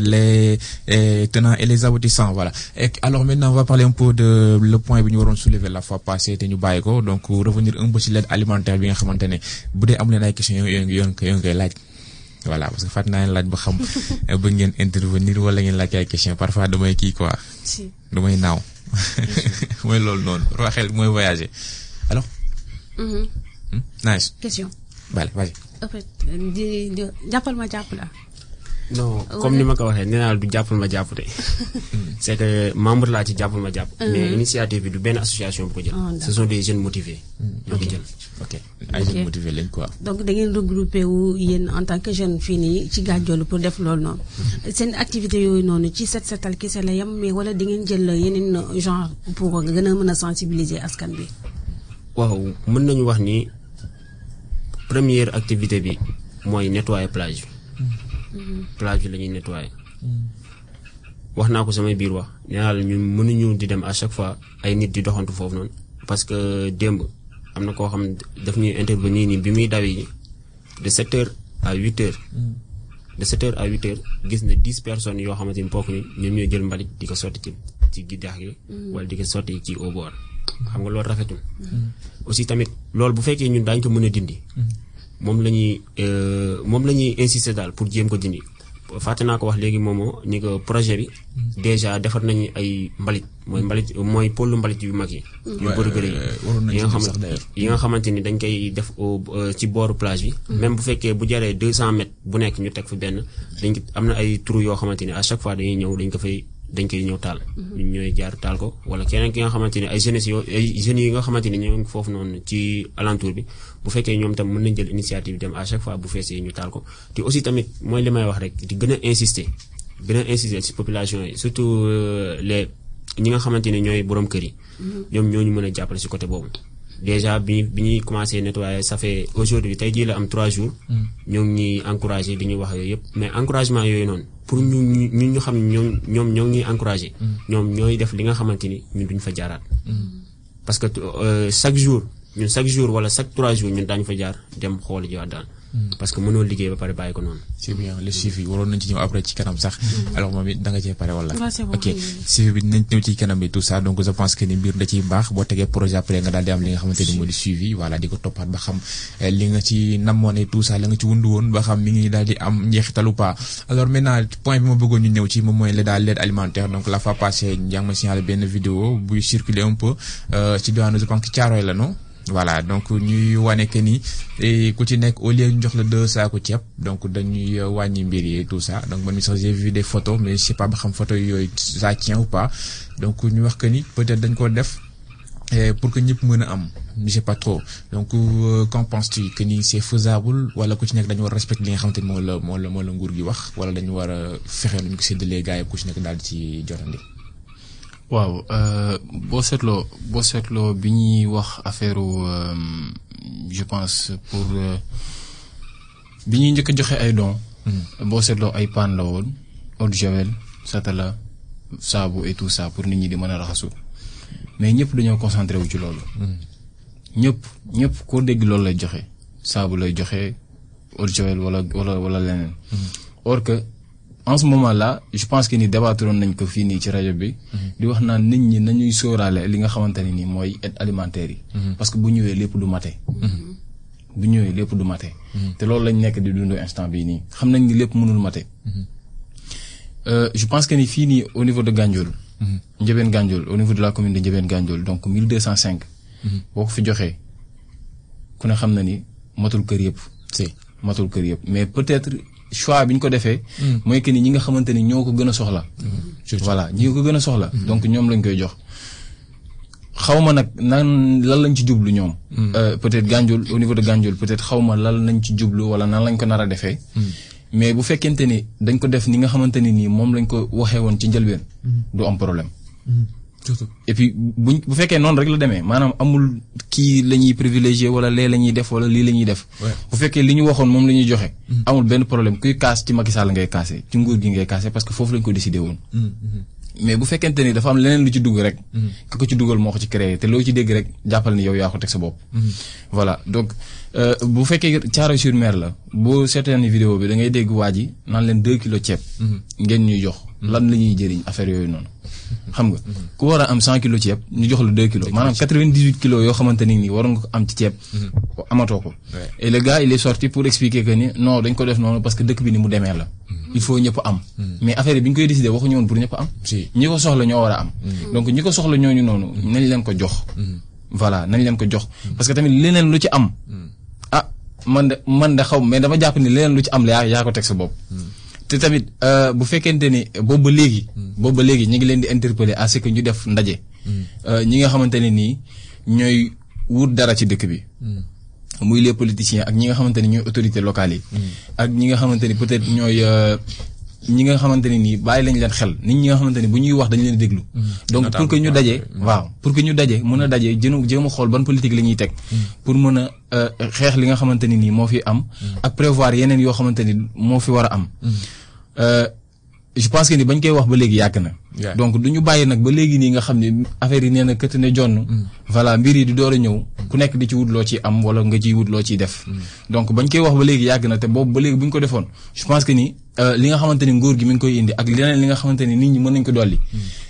les tenants et les aboutissants voilà et alors maintenant on va parler un peu de le point bi ñu waroon soulever la fois passée te ñu bàyyi ko donc revenir un peu ci l'aide alimentaire bi nga xamante ne bu dee am leen ay questions yoo yoo yoo koy laaj voilà parce que fàttali naa leen laaj ba xam *laughs* ngeen intervenir wala ngeen laaj ay questions parfois damay kii quoi. damay naaw. *laughs* mooy loolu noonu waxel mooy voyager alors? nice. question. Vale vas-y. en fait di di jàppal ma jàpp la. non comme ni ma ko waxee nee naa du jàppal ma jàpp de. *laughs* c'est que membre laa ci jàppal ma jàpp. mais initiative bi du benn association bu ko jël. ce sont des jeunes motivés. ñoo ko jël. ok ay jeunes motivés lañ quoi. donc da ngeen regroupé wu yéen en tant que jeune fii nii ci pour def loolu noonu. seen activité yooyu noonu ci set setal kese la yem mais wala di ngeen jël yeneen genre pour gën a mën a sensibiliser askan bi? waaw mën nañu wax ni première activité bi mooy nettoyer plage bi. plage bi la ñuy nettoyer. wax naa ko samay biir wax nee naa la ñun mënuñu di dem à chaque fois ay nit di doxantu foofu noonu parce que démb am na koo xam daf ñuy intervenir nii bi muy dawi de sept heures à huit heures. de sept heures à huit heures gis na dix personnes yoo xamante ni bokk ni ñoom ñooy jël mbalit di ko sotti ci ci giddax gi. wala di ko sotti ci au bord. Xam nga loolu rafetul. aussi tamit loolu bu fekkee ñun daañu ko mën a dindi. moom la ñuy moom la ñuy insister daal pour jéem ko dindi. fàtte naa ko wax léegi moomoo ni ko projet bi. déjà defar nañu ay mbalit mooy mbalit mooy pôle mbalit yu mag yi. yu bëri bëri yi nga xamante yi nga xamante ni dañ koy def ci booru plage bi. même bu fekkee bu jaree deux cent mètres bu nekk ñu teg fi benn dañ am na ay trou yoo xamante ni à chaque fois dañuy ñëw dañ ko fay. Dañ koy ñëw taal. ñun ñooy jaar taal ko wala keneen ki nga xamante ni ay jeunes yoo ay jeunes yi nga xamante ni ñoo ngi foofu noonu ci alentour bi bu fekkee ñoom tam mën nañ jël initiative dem à chaque fois bu feesee ñu taal ko te aussi tamit mooy li may wax rek di gën a insister gën a insister ci population yi surtout les ñi nga xamante ñooy borom kër yi. ñoom ñoo ñu mën a jàppale ci côté boobu. déjà bi bi ñuy commencé nettoyer ça fait aujourd'hui tey jii la am trois jours. ñoo ngi ñuy encouragé di ñuy wax yooyu yëpp mais encouragement yooyu noonu pour ñu ñu ñu xam ñoom ñoom ñoo ngi ñuy encouragé. ñoom ñooy def li nga xamante ni ñun duñ fa jaaraat. parce que euh, chaque jour ñun chaque jour wala chaque trois jours ñun daañu fa jaar dem xool jiwaat daal. Parce que mënoo liggéey ba pare bàyyi ko noonu. c'est bien le suivi waroon nañ ci ñëw après ci kanam sax. alors moom it da nga cee pare wala. Ok oui. suivi bi dinañ ñëw ci kanam bi tout ça donc je pense que ni mbir da ciy baax boo tegee projet après nga daal di am li nga xamante ni moo di suivi voilà di ko toppaat ba xam li nga ci namoon et tout ça la nga ci wundu woon ba xam mi ngi daal di am njeexital ou pas alors maintenant point bi ma bëggoon ñu ñëw ci moom mooy la daal l'aide alimentaire donc la fois passée yaa ngi ma signalé benn vidéo buy circuler un peu euh, ci diwaanu je pense que Thiaroye la non? Voilà donc ñuy wane que ni ku ci nekk au lieu ñu jox la deux saako ceeb donc dañuy euh, wàññi mbir yi tout ça. Donc man mi sax j'ai vu des photos mais je sais pas ba xam photos yooyu ça tient ou pas. Donc ñu wax que ni peut-être dañ ko def eh, pour que ñëpp mën a am. Je sais pas trop. Donc euh, qu'en penses-tu? Que ni c'est faisable wala ku ci nekk dañu war a respecter li nga xamante ni moo la moo la moo la nguur gi wax wala dañu war a fexe nu ñu ko séddalee gars yi ku ci nekk daal ci jotandi? Waaw euh, boo seetloo boo seetloo bi ñuy wax affaire euh, je pense pour euh, bi ñuy njëkk a joxe ay dons. boo seetloo ay paan la woon eau de javel satala saabu et tout ça pour nit ñi di mën a raxasu mais ñëpp dañoo concentré wu ci loolu. ñëpp ñëpp koo dégg loolu lay joxe saabu lay joxe eau de javel wala wala wala leneen. or que en ce moment là je pense que ni débattoon nañ ko fii nii ci rajo bi. di wax naan nit ñi nañuy sóoraale li nga xamante ne nii mooy aide alimentaire yi. parce que bu ñëwee lépp du mate. bu ñëwee lépp du mate. te loolu lañ nekk di dund instant bii nii xam nañ ni lépp mënul mate. Euh, je pense que ni fii nii au niveau de Gandiol. Ndiébène Gandiol au niveau de la commune de Ndiébène Gandiol donc 1205. boo ko fi joxee ku ne xam na ni matul kër yëpp. si matul kër yëpp mais peut-être choix bi ñu ko defee. mooy que ni ñi nga xamante ni ñoo ko gën a soxla. voilà ñi ko gën a soxla. donc ñoom lañ koy jox. xaw ma nag nan lan lañ ci jublu ñoom. Euh, peut-être Gandiol au niveau de Gandiol peut-être xaw ma lan lañ ci jublu wala nan lañ ko nar a defee. mais bu fekkente ni dañ ko def ni nga xamante ni nii moom lañ ko waxee woon ci njëlbeen. du am problème. Et puis buñ bu fekkee noonu rek la demee maanaam amul kii la ñuy privilégié wala lee la ñuy def wala lii la ñuy def. Bu fekkee li ñu waxoon moom la ñuy joxe. amul benn problème kuy kaas ci Macky Sall ngay kaase ci nguur gi ngay kaase parce que foofu lañ ko décidé woon. mais bu fekkente ni dafa am leneen lu ci dugg rek. ka ko ci dugal moo ko ci créé te loo ci dégg rek jàppal ni yow yaa ko teg sa bopp. voilà donc euh, bu fekkee Thiaroye sur Mer la boo seetaan vidéo bi da ngay dégg waa ji naan leen 2 kilos ceeb. ngeen ñuy jox lan la ñuy jëriñ affaire yooyu noonu. xam nga ku war a am 100 kilos ceeb ñu jox la 2 kilos maanaam 98 kilos yoo xamante ni nii waroon nga ko am ci ceeb. amatoo ko. Et le gars il est sorti pour expliquer que ni non dañ ko def noonu parce que dëkk bi ni mu demee la. il faut ñëpp am. mais affaire yi bi ñu koy décider waxuñu woon pour ñëpp am. Ñi ko soxla ñoo war a am. donc ñi ko soxla ñooñu noonu. nañ leen ko jox. voilà nañ leen ko jox. parce que tamit leneen lu ci am. ah man de man de xaw mais dama jàpp ni leneen lu ci am la yaa yaa ko teg sa bopp. Te tamit euh, bu fekkente ni boobu ba léegi. boobu ba léegi ñu ngi leen di interpeller à ce que ñu def ndaje. Euh, ñi nga xamante ne nii ñooy wut dara ci dëkk bi. muy les politiciens ak ñi nga xamante ni ñooy autorités locales yi. ak ñi nga xamante ni peut-être ñooy euh, ñi nga xamante ne nii bàyyi lañ leen xel nit ñi nga xamante ni bu ñuy wax dañu leen déglu. donc pour que ñu daje. waaw pour que ñu daje mën a daje jënu jéem a xool ban politique la ñuy teg. pour mën a euh, xeex li nga xamante ni nii moo fi am. ak prévoir yeneen yoo xamante ni moo fi war a am. Euh, je pense que ni bañ koy wax ba léegi yàgg na. Donc du ñu bàyyi nag ba léegi nii nga xam ne affaire yi nee na këtt ne jonn. voilà mbir yi di door a ñëw. ku nekk di ci wut loo ciy am wala nga ciy wut loo ciy def. donc bañ koy wax ba léegi yàgg na te boobu ba léegi bu ñu ko defoon je pense que ni li nga xamante ni nguur gi mi ngi koy indi ak leneen li nga xamante ni nit ñi mën nañ ko dolli.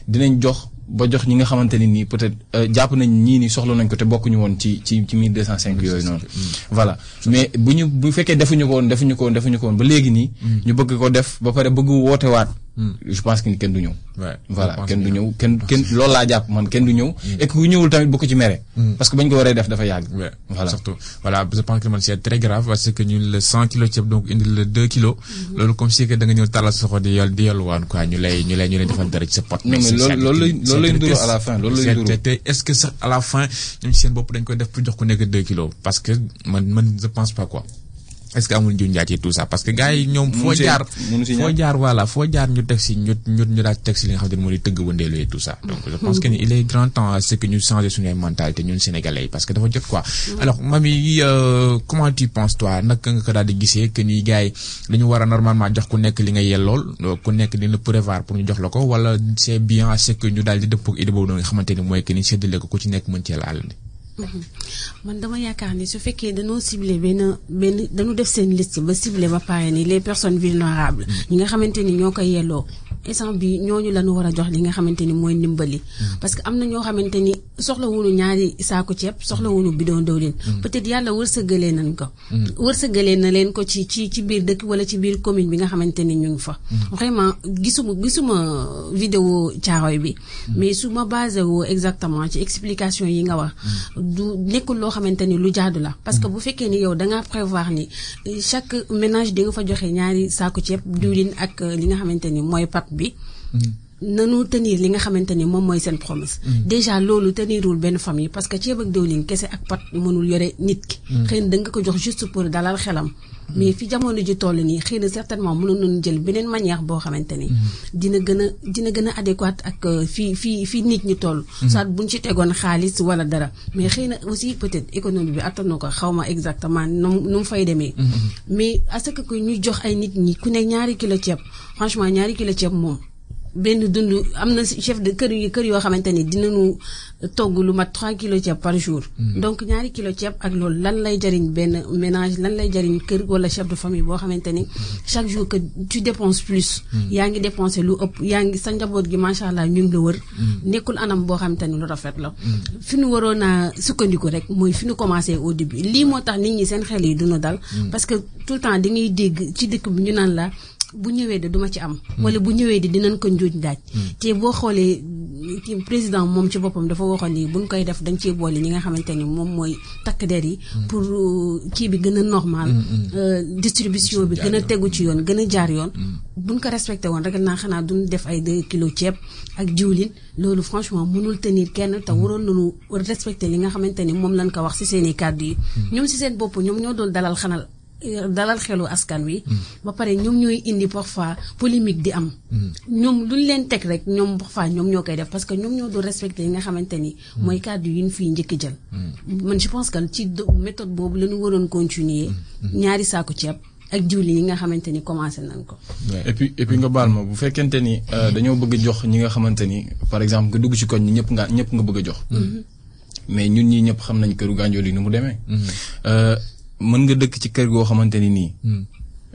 dinañ jox ba jox ñi nga xamante ni nii peut-être euh, jàpp nañ ñii ni soxla nañ ko te bokkuñu woon ci ci ci 1205 yooyu noonu. voilà mais bu ñu bu fekkee defuñu ko woon defuñu ko woon defuñu ko woon ba léegi nii. ñu bëgg ko def ba pare bëgg woote waat. Je pense que kenn du ñëw. Voilà je pense kenn du bien. ñëw kenn kenn loolu laa jàpp man kenn du ñëw. et que ku ñëwul tamit bu ko ci mere. parce que bañ ko waree def dafa yàgg. Ouais, voilà surtout voilà je pense que man c'est très grave parce que ñun le 100 kilos ceeb donc 2 kilos. loolu comme si que da nga ñëw di di quoi ñu lay ñu lay ñu lay defal dara ci sa pot. Non, mais C'est- loolu- c'est- loolu lay- c'est loolu lay très nduru triste. à la fin, loolu lay C'est- nduru. te te est-ce que sax à la fin ñoom seen bopp dañ koy def pour jox ku nekk 2 kilos? Parce que man man je pense pas quoi. Est-ce que amul njuñ ci tout ça? Parce que gars yi ñoom foo jaar foo voilà foo jaar ñu teg si ñu ñu ñu daal teg si li nga xam ne moo di tëgg wëndeelu et tout ça. Donc je pense que ni il est grand temps à ce que ñu changer suñu mentalité ñun sénégalais yi parce que dafa jot quoi. Alors mami euh, comment tu penses toi? Naka nga ko daal di gisee que ni gars yi dañu war a normalement jox ku nekk li nga yellool ku nekk dina prévoir pour ñu jox la ko wala c'est bien à ce que ñu daal di dëppoo ak idée boobu noonu nga xamante ni mooy que ni séddale ko ku ci nekk mën cee laal man dama yaakaar ni su fekkee dañoo ciblé benn benn dañu def seen liste ba ciblé ba pare ni les personnes vulnérables ñi nga xamante ni ñoo koy yelloo instant bi ñooñu lañu war a jox li nga xamante ni mooy ndimbali. parce que am na ñoo xamante ni soxlawuñu ñaari saako ceeb soxlawuñu bidon dawlin peut-être yàlla wërsëgalee nañ ko. Wërsëgalee na leen ko ci ci ci biir dëkk wala ci biir commune bi nga xamante ni ñu ngi fa. Vraiment gisuma gisuma vidéo caaroy bi. Mais su ma basé woo exactement ci explication yi nga wax du nekkul loo xamante ni lu jaadu la. Parce que bu fekkee ni yow da ngaa prévoir ni chaque ménage di nga fa joxe ñaari saako ceeb diwlin ak euh, li nga xamante ni mooy pat bi nanu tenir li nga xamante ni moom mooy seen promesse. Déjà loolu tenirul benn famille parce que ceeb ak diwlin kese ak pat mënul yore nit ki. Xëy na da nga ko jox juste pour dalal xelam mais fi jamono ji toll nii xëy na certainement mënoon nañu jël beneen manière boo xamante ni dina gën a dina gën a adéquate ak euh, fii fii fii nit ñi toll. Soit buñ ci tegoon xaalis wala dara. Mais xëy na aussi peut-être économie bi attan na ko xaw ma exactement nu mu nu mu fay demee. Mais à ce que que ñu jox ay nit ñi ku ne ñaari kilo ceeb. Franchement ñaari kilo ceeb moom benn dund am na chef de kër yi kër yoo xamante ni dinañu togg lu mat 3 kilos ceeb par jour. donc ñaari kilo ceeb ak loolu lan lay jariñ benn ménage lan lay jariñ kër wala chef de famille boo xamante ni chaque jour que tu dépenses plus. yaa ngi dépensé lu ëpp yaa ngi sa njaboot gi macha allah ñu ngi la wër. nekkul anam boo xamante ni lu rafet la. fi nu waroon a sukkandiku rek mooy fi nu commencé au début lii moo tax nit ñi seen xel yi duna dal. parce que tout le temps da ngay dégg ci dëkk bi ñu naan la. Bu ñëwee de duma ci am. wala bu ñëwee de dinañ ko njuuj daaj. te boo xoolee kii président moom ci boppam dafa waxoon ni buñ koy def dañ ciy boole ñi nga xamante ni moom mooy takk der yi. pour kii bi gën a normal. distribution bi gën a tegu ci yoon gën a jaar yoon. buñ ko respecté woon rek naa xanaa duñ def ay 2 kilos ceeb ak diwlin loolu franchement mënul tenir kenn te waroon nañu respecté li nga xamante ni moom lañ ko wax ci seen i kàddu yi. ñoom ci seen bopp ñoom ñoo doon dalal xanal. Dalal xelu askan wi. ba pare ñoom ñooy indi parfois polémique di am. ñoom luñ leen teg rek ñoom parfois ñoom ñoo koy def parce que ñoom ñoo doon respecté yi nga xamante ni. mooy kàddu yi ñu fiy njëkk jël. man je pense que ci méthode boobu la ñu waroon continuer. ñaari saako ceeb ak jiwli yi nga xamante ni commencé nañ ko. et puis et puis nga baal ma bu fekkente ni dañoo bëgg a jox ñi nga xamante ni par exemple nga dugg ci koñ ñi ñëpp nga ñëpp nga bëgg a jox. mais ñun ñii ñëpp xam nañ këru gànjool yi ni mu demee. Mën nga dëkk ci kër goo xamante ni nii.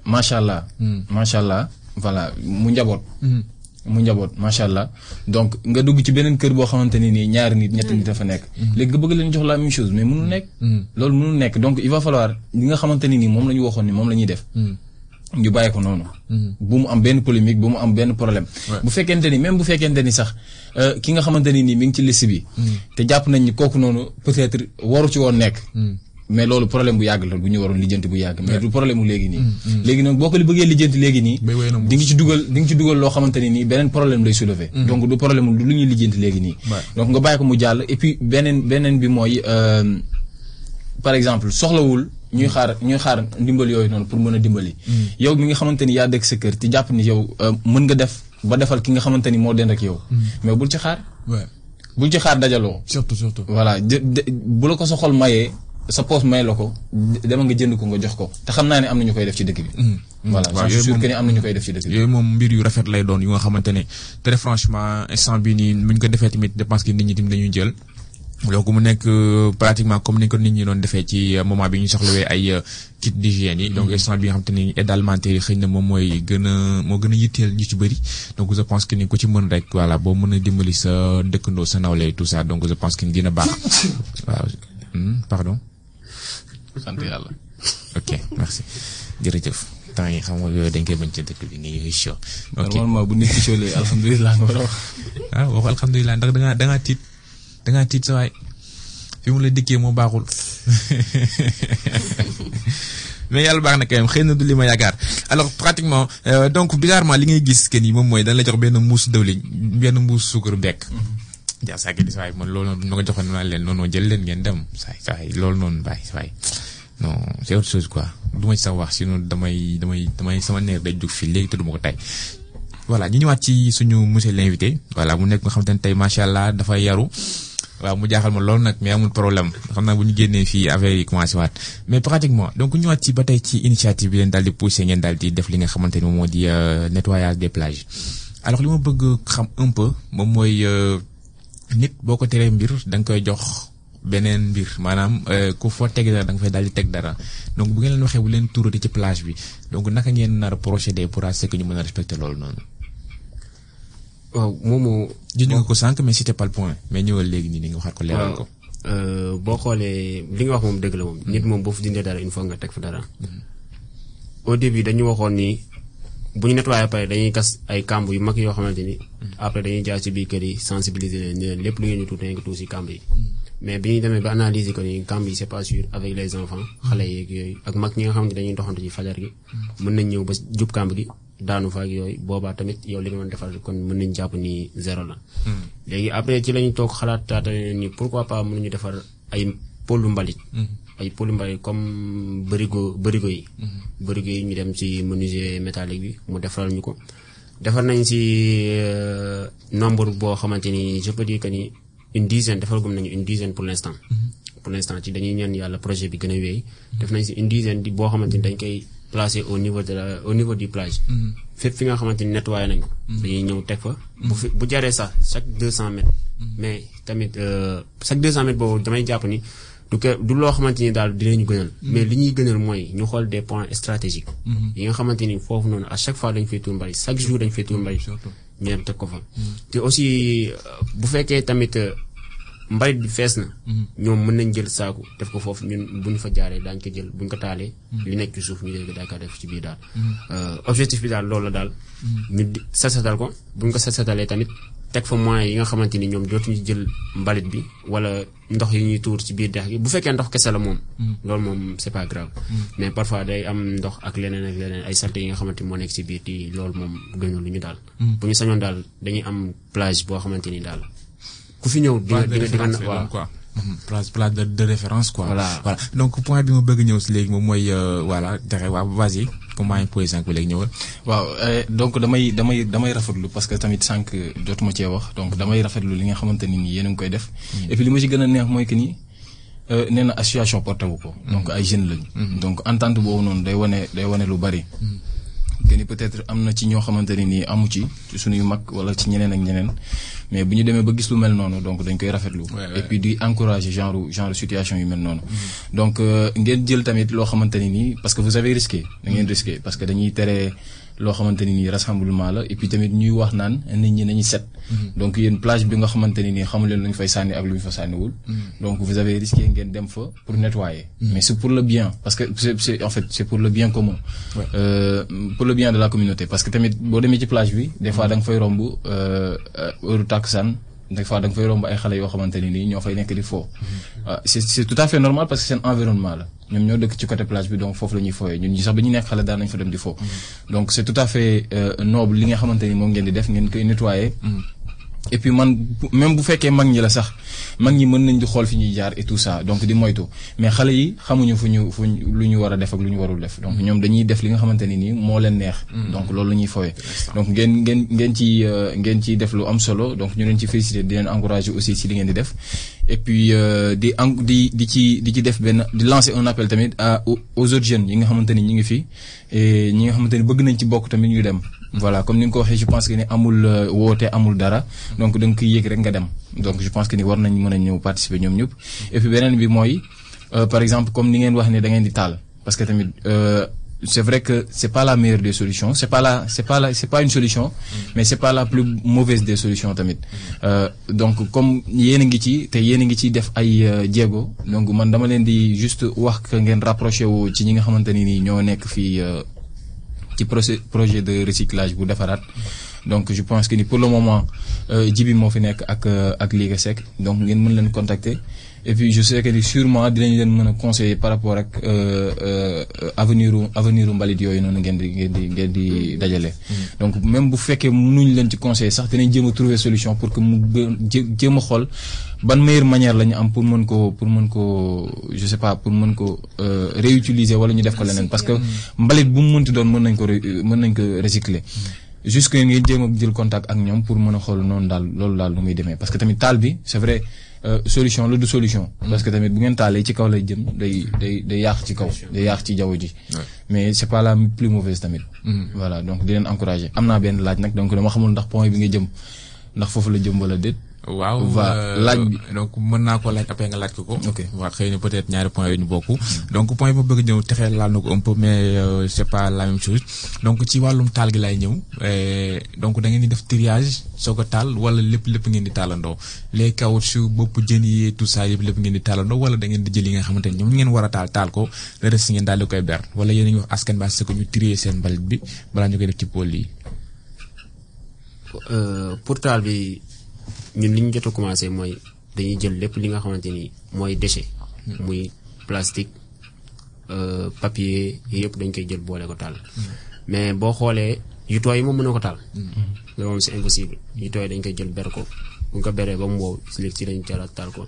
macha allah. macha allah voilà mu njaboot. mu njaboot macha allah donc nga dugg ci beneen kër boo xamante ni nii ñaari nit ñetti nit dafa nekk. léegi nga bëgg leen jox la même chose mais mënul nekk. loolu mënul nekk donc il va falloir li nga xamante ni nii moom la ñu waxoon ni moom la ñuy def. ñu bàyyi ko noonu. bu mu am benn polémique bu mu am benn problème. bu fekkente ni même bu fekkente ni sax ki nga xamante ni nii mi ngi ci liste bi. te jàpp nañ ni kooku noonu peut-être waru ci woon nekk. Mais loolu problème bu yàgg la bu ñu waroon lijjanti bu yàgg mais du problème mu léegi nii. léegi nag boo ko bëggee lijjanti léegi nii. di nga ci dugal di nga ci dugal loo xamante ne nii beneen problème lay soulever. donc du problème lu ñuy lijjanti léegi nii. donc nga bàyyi ko mu jàll et puis beneen beneen bi mooy par exemple soxlawul ñuy xaar ñuy xaar ndimbal yooyu noonu pour mën a dimbali. yow mi nga xamante ni yaa dëkk sa kër te jàpp ni yow mën nga def ba defal ki nga xamante ni moo den ak yow. mais bul ci xaar. bul ci xaar dajaloo. surtout surtout. voilà bu la ko sa xol mayee. Sa poos may la ko dama nga jënd ko nga jox ko te xam naa ne am na ñu koy def ci dëkk bi. voilà je suis sûr que ni am na ñu koy def ci dëkk bi. yooyu moom mbir yu rafet lay doon yu nga xamante ne très franchement instant bii nii bu ñu ko defee tamit je pense que nit ñi tamit dañuy jël. donc mu nekk pratiquement comme ni ko nit ñi doon defee ci moment bi ñu soxlawee ay kit d'hygiène yi. donc instant bi nga xamante ni aide alimentaire yi xëy na moom mooy gën a moo gën a yitteel ñu ci bëri donc je pense que ni ku ci mën rek voilà boo mën a dimbali sa dëkkandoo sa nawle tout ça donc je pense que ni dina baax *laughs* waaw pardon? Sant yàlla. ok merci jërëjëf temps yi xam nga yooyu dañ koy bañ ci dëkk bi ngay show. ok normalement bu nit ki showlee alhamdulilah nga war a wax. ah waxu alhamdulilah ndax da ngaa da ngaa tiit da ngaa tiit sa waay fi mu la dikkee moo baaxul *laughs* mais yàlla baax na quand même xëy na du li ma yaakaar alors pratiquement donc bizarrement li ngay gis que ni moom mooy dañ la jox benn mbuus dëwliñ benn mbuus suukar bekk. Jaa saa di saay man loolu noonu ma joxoon leen noonu jël leen non c'est autre chose quoi du ma ci sax wax sinon damay te du ma voilà ñu ñëwaat ci suñu monsieur voilà mu nekk nga ne tey macha allah dafa yaru waaw mu jaaxal ma nag mais amul problème xam bu mais pratiquement donc ñëwaat ci initiative bi leen daal di poussé ngeen daal di di nettoyage des plages alors li ma bëgg un peu moom mooy nit boo ko teree mbir da nga koy jox beneen mbir maanaam ku fa teg dara da nga fay daal di teg dara donc bu ngeen leen waxee bu leen tuurati ci plage bi donc naka ngeen nar a procéder pour à ce que ñu mën a respecter loolu noonu? waaw moomu. junj nga ko sànq mais c'était pas le point mais ñëwal léegi nii nga waxaat ko leeral ko. boo xoolee li nga wax moom dëgg la moom. nit moom boo fa dindee dara il faut nga teg fa dara. au début dañu waxoon ni bu ñu nettoyé pare dañuy gas ay yu mag yoo xamante ni. après dañuy jaar ci biir kër yi sensibiliser leen ni leen lépp lu ngeen di tuut da ngeen ko tuut si kamb yi. mais bi ñu demee ba analyser ko ni kamb yi c'est pas sûr avec les enfants. xale yeeg yooyu ak mag ñi nga xam ne dañuy doxantu ci fajar gi. mën nañ ñëw ba jub kamb gi. daanu fa ak yooyu boobaa tamit yow li nga doon defal kon mën nañu jàpp ni zéro la. léegi après ci la ñu toog xalaat taata ni pourquoi pas mënuñu defar ay pôlu mbalit. Ay pôlu mbalit comme bërigo bërigo yi. bërigo yi ñu dem ci menuisier métallique bi mu defaral ñu ko. defar nañ ci nombre boo xamante ni je peux dire que ni une dizaine defar gum nañu une dizaine pour l'instant. pour l'instant ci dañuy ñaan yàlla projet bi gën a wéy. def nañ ci une dizaine di boo xamante ni dañ koy. placé au niveau de la au niveau du plage. fépp fi nga xamante ni nettoyé nañu dañuy ñëw teg fa. bu fi bu jaree sax chaque deux cent mètres. mais tamit chaque deux cent mètres boobu damay jàpp ni du ko du loo xamante ni daal dinañu gënal. mais li ñuy gënal mooy ñu xool des points stratégiques. yi nga xamante ni foofu noonu à chaque fois dañu fay tuur mbari chaque jour dañu fay tuur mbari. ñu dem teg ko fa. te aussi bu fekkee tamit. mbalit bi fees na. ñoom mën nañ jël saaku def ko foofu ñun bu ñu fa jaaree daañu ko jël bu ñu ko taalee. li nekk ci suuf ñu jël ko daal def ci biir daal. objectif bi daal loolu la daal. ñu di set-setal ko bu ñu ko set-setalee tamit teg fa moyens yi nga xamante ni ñoom dootuñu jël mbalit bi wala ndox yi ñuy tuur ci biir dex gi bu fekkee ndox kese la moom. loolu moom c'est pas grave. mais parfois day am ndox ak leneen ak leneen ay saleté yi nga xamante ni moo nekk ci biir di loolu moom gënul lu ñu daal. bu ñu sañoon daal dañuy am plage boo xamante ni daal. ku fi ñëw di nga di nga di nga waaw quoi. place place de de référence quoi. voilà voilà donc point bi ma bëgg ñëw si léegi moom mooy voilà waa vas-y maa ngi posé sànq léegi ñëwal. waaw donc damay damay damay rafetlu parce que tamit sànq jotuma cee wax donc damay rafetlu li nga xamante ni nii yéen a ngi koy def. et puis li ma ci gën a neex mooy que ni nee na association porté wu ko. donc ay jeunes lañu. donc entente boobu noonu day wane day wane lu bari. Que ni peut-être am na ci ñoo xamante ne nii amu ci ci suñuy mag wala ci ñeneen ak ñeneen mais bu ñu demee ba gis lu mel noonu donc dañ koy rafetlu. et puis di encourager genre genre situation yu mel noonu. donc ngeen jël tamit loo xamante nii parce que vous avez risqué da ngeen risqué parce que dañuy tere loo xamante ni nii rassemblement la et puis tamit ñuy wax naan nit ñi nañu set. donc yéen plage bi nga xamante ni nii xamu leen lu ñu fay sànni ak lu ñu fa sànniwul. donc vous avez risqué ngeen dem fa pour nettoyer. mais c'est pour le bien parce que c'est c'est en fait c'est pour le bien commun. pour le bien de la communauté parce que tamit boo demee ci plage bi des fois da nga fay romb heure takkusaan des fois da nga fay romb ay xale yoo xamante ni nii ñoo fay nekk di fo. c'est c'est tout à fait normal parce que seen environnement la ñoom ñoo dëkk ci côté plage bi donc foofu la ñuy fooyee ñun ñi sax ba ñu nekk xale daan nañ fa dem di fo. donc c'est tout à fait noble li nga xamante ni moom ngeen di def ngeen koy nettoyer. Et puis man même bu fekkee mag ñi la sax mag ñi mën nañ di xool fi ñuy jaar et tout ça donc di moytu mais xale yi xamuñu fu ñu fu lu ñu war a def ak lu ñu warul def donc ñoom dañuy def li nga xamante ni nii moo leen neex. donc loolu la ñuy fowee. donc ngeen ngeen ngeen ci ngeen ciy def lu am solo donc ñu leen ci féliciter di leen encourager aussi ci li ngeen di def. Et puis di en di di ci di ci def benn lancer un appel tamit aux autres jeunes yi nga xamante ni ñu ngi fi. Et ñi nga xamante ni bëgg nañ ci bokk voilà comme ni nga je pense que ni amul woote amul dara. Donc da nga koy yéeg rek donc je pense que ni war nañ mën a ñëw et puis beneen bi mooy par exemple comme ni ngeen wax ne da ngeen di parce que c'est vrai que c'est pas la meilleure des solutions c'est pas la c'est pas la c'est pas une solution. mais c'est pas la plus mauvaise des solutions tamit. donc comme yéen ngi ci te yéen a ngi ciy def ay jéego donc man dama di juste wax que ngeen rapproché wu ci ñi nga ni ñoo nekk ci projet projet de recyclage bu defaraat donc je pense que ni pour le moment euh, Djibi moo fi nekk ak euh, ak Liga Seck donc ngeen mën leen contacter. Et puis je sais que ni sûrement dinañ leen mën a conseiller par rapport ak euh, avenir u avenir u mbalit yooyu noonu ngeen di ngeen di ngeen di dajale. donc même bu fekkee mënuñ leen ci conseiller sax dinañ jéem a trouver solution pour que mu jéem a xool ban meilleure manière la ñu am pour mën ko pour mën ko je sais pas pour mën ko réutiliser wala ñu def ko leneen. Parce que mbalit bu mu mënti doon mën nañ ko mën nañ ko recycler. Jusque ngeen jéem a jël contact ak ñoom pour mën a xool noonu daal loolu daal muy demee parce que tamit taal bi c'est vrai euh, solution la du solution. parce que tamit bu ngeen taalee ci kaw lay jëm day day day yàq ci kaw. day yàq ci jaww ji. mais c'est pas la plus mauvaise tamit. voilà donc di leen encourager am naa benn laaj nag donc dama xamul ndax point bi nga jëm ndax foofu la jëm wala déet. Waaw euh, laaj bi. donc mën naa ko laaj après nga laaj ko ko. Ok. waaw xëy na peut-être ñaari points yooyu ñu bokk. donc point boobu bëgg ñëw texee laal na ko un peu mais euh, c'est pas la même chose donc ci wàllum taal gi lay ñëw euh, donc da ngeen di def triage soog a taal wala lépp lépp ngeen di taalandoo? Les caoutchouc bopp jën yi tout ça yëpp lépp ngeen di taalandoo wala da ngeen di jël yi nga xamante ne ñoom ngeen war a taal taal ko le reste ngeen daal di koy ber? Wala yéen a ngi wax askan ba c'est que ñu trier seen mbalit bi balaa ñu koy def ci pôle yi. Pour taal bi ñun li ñu jot a commencé mooy dañuy jël lépp li nga xamante ni mooy déchet. muy plastique euh, papier yëpp dañ koy jël boole ko taal. mais boo xoolee yu tooy yi moom mën na ko taal. loolu moom c'est impossible yu tooy dañ koy jël ber ko bu ñu ko beree ba mu wow jëlaat taal ko.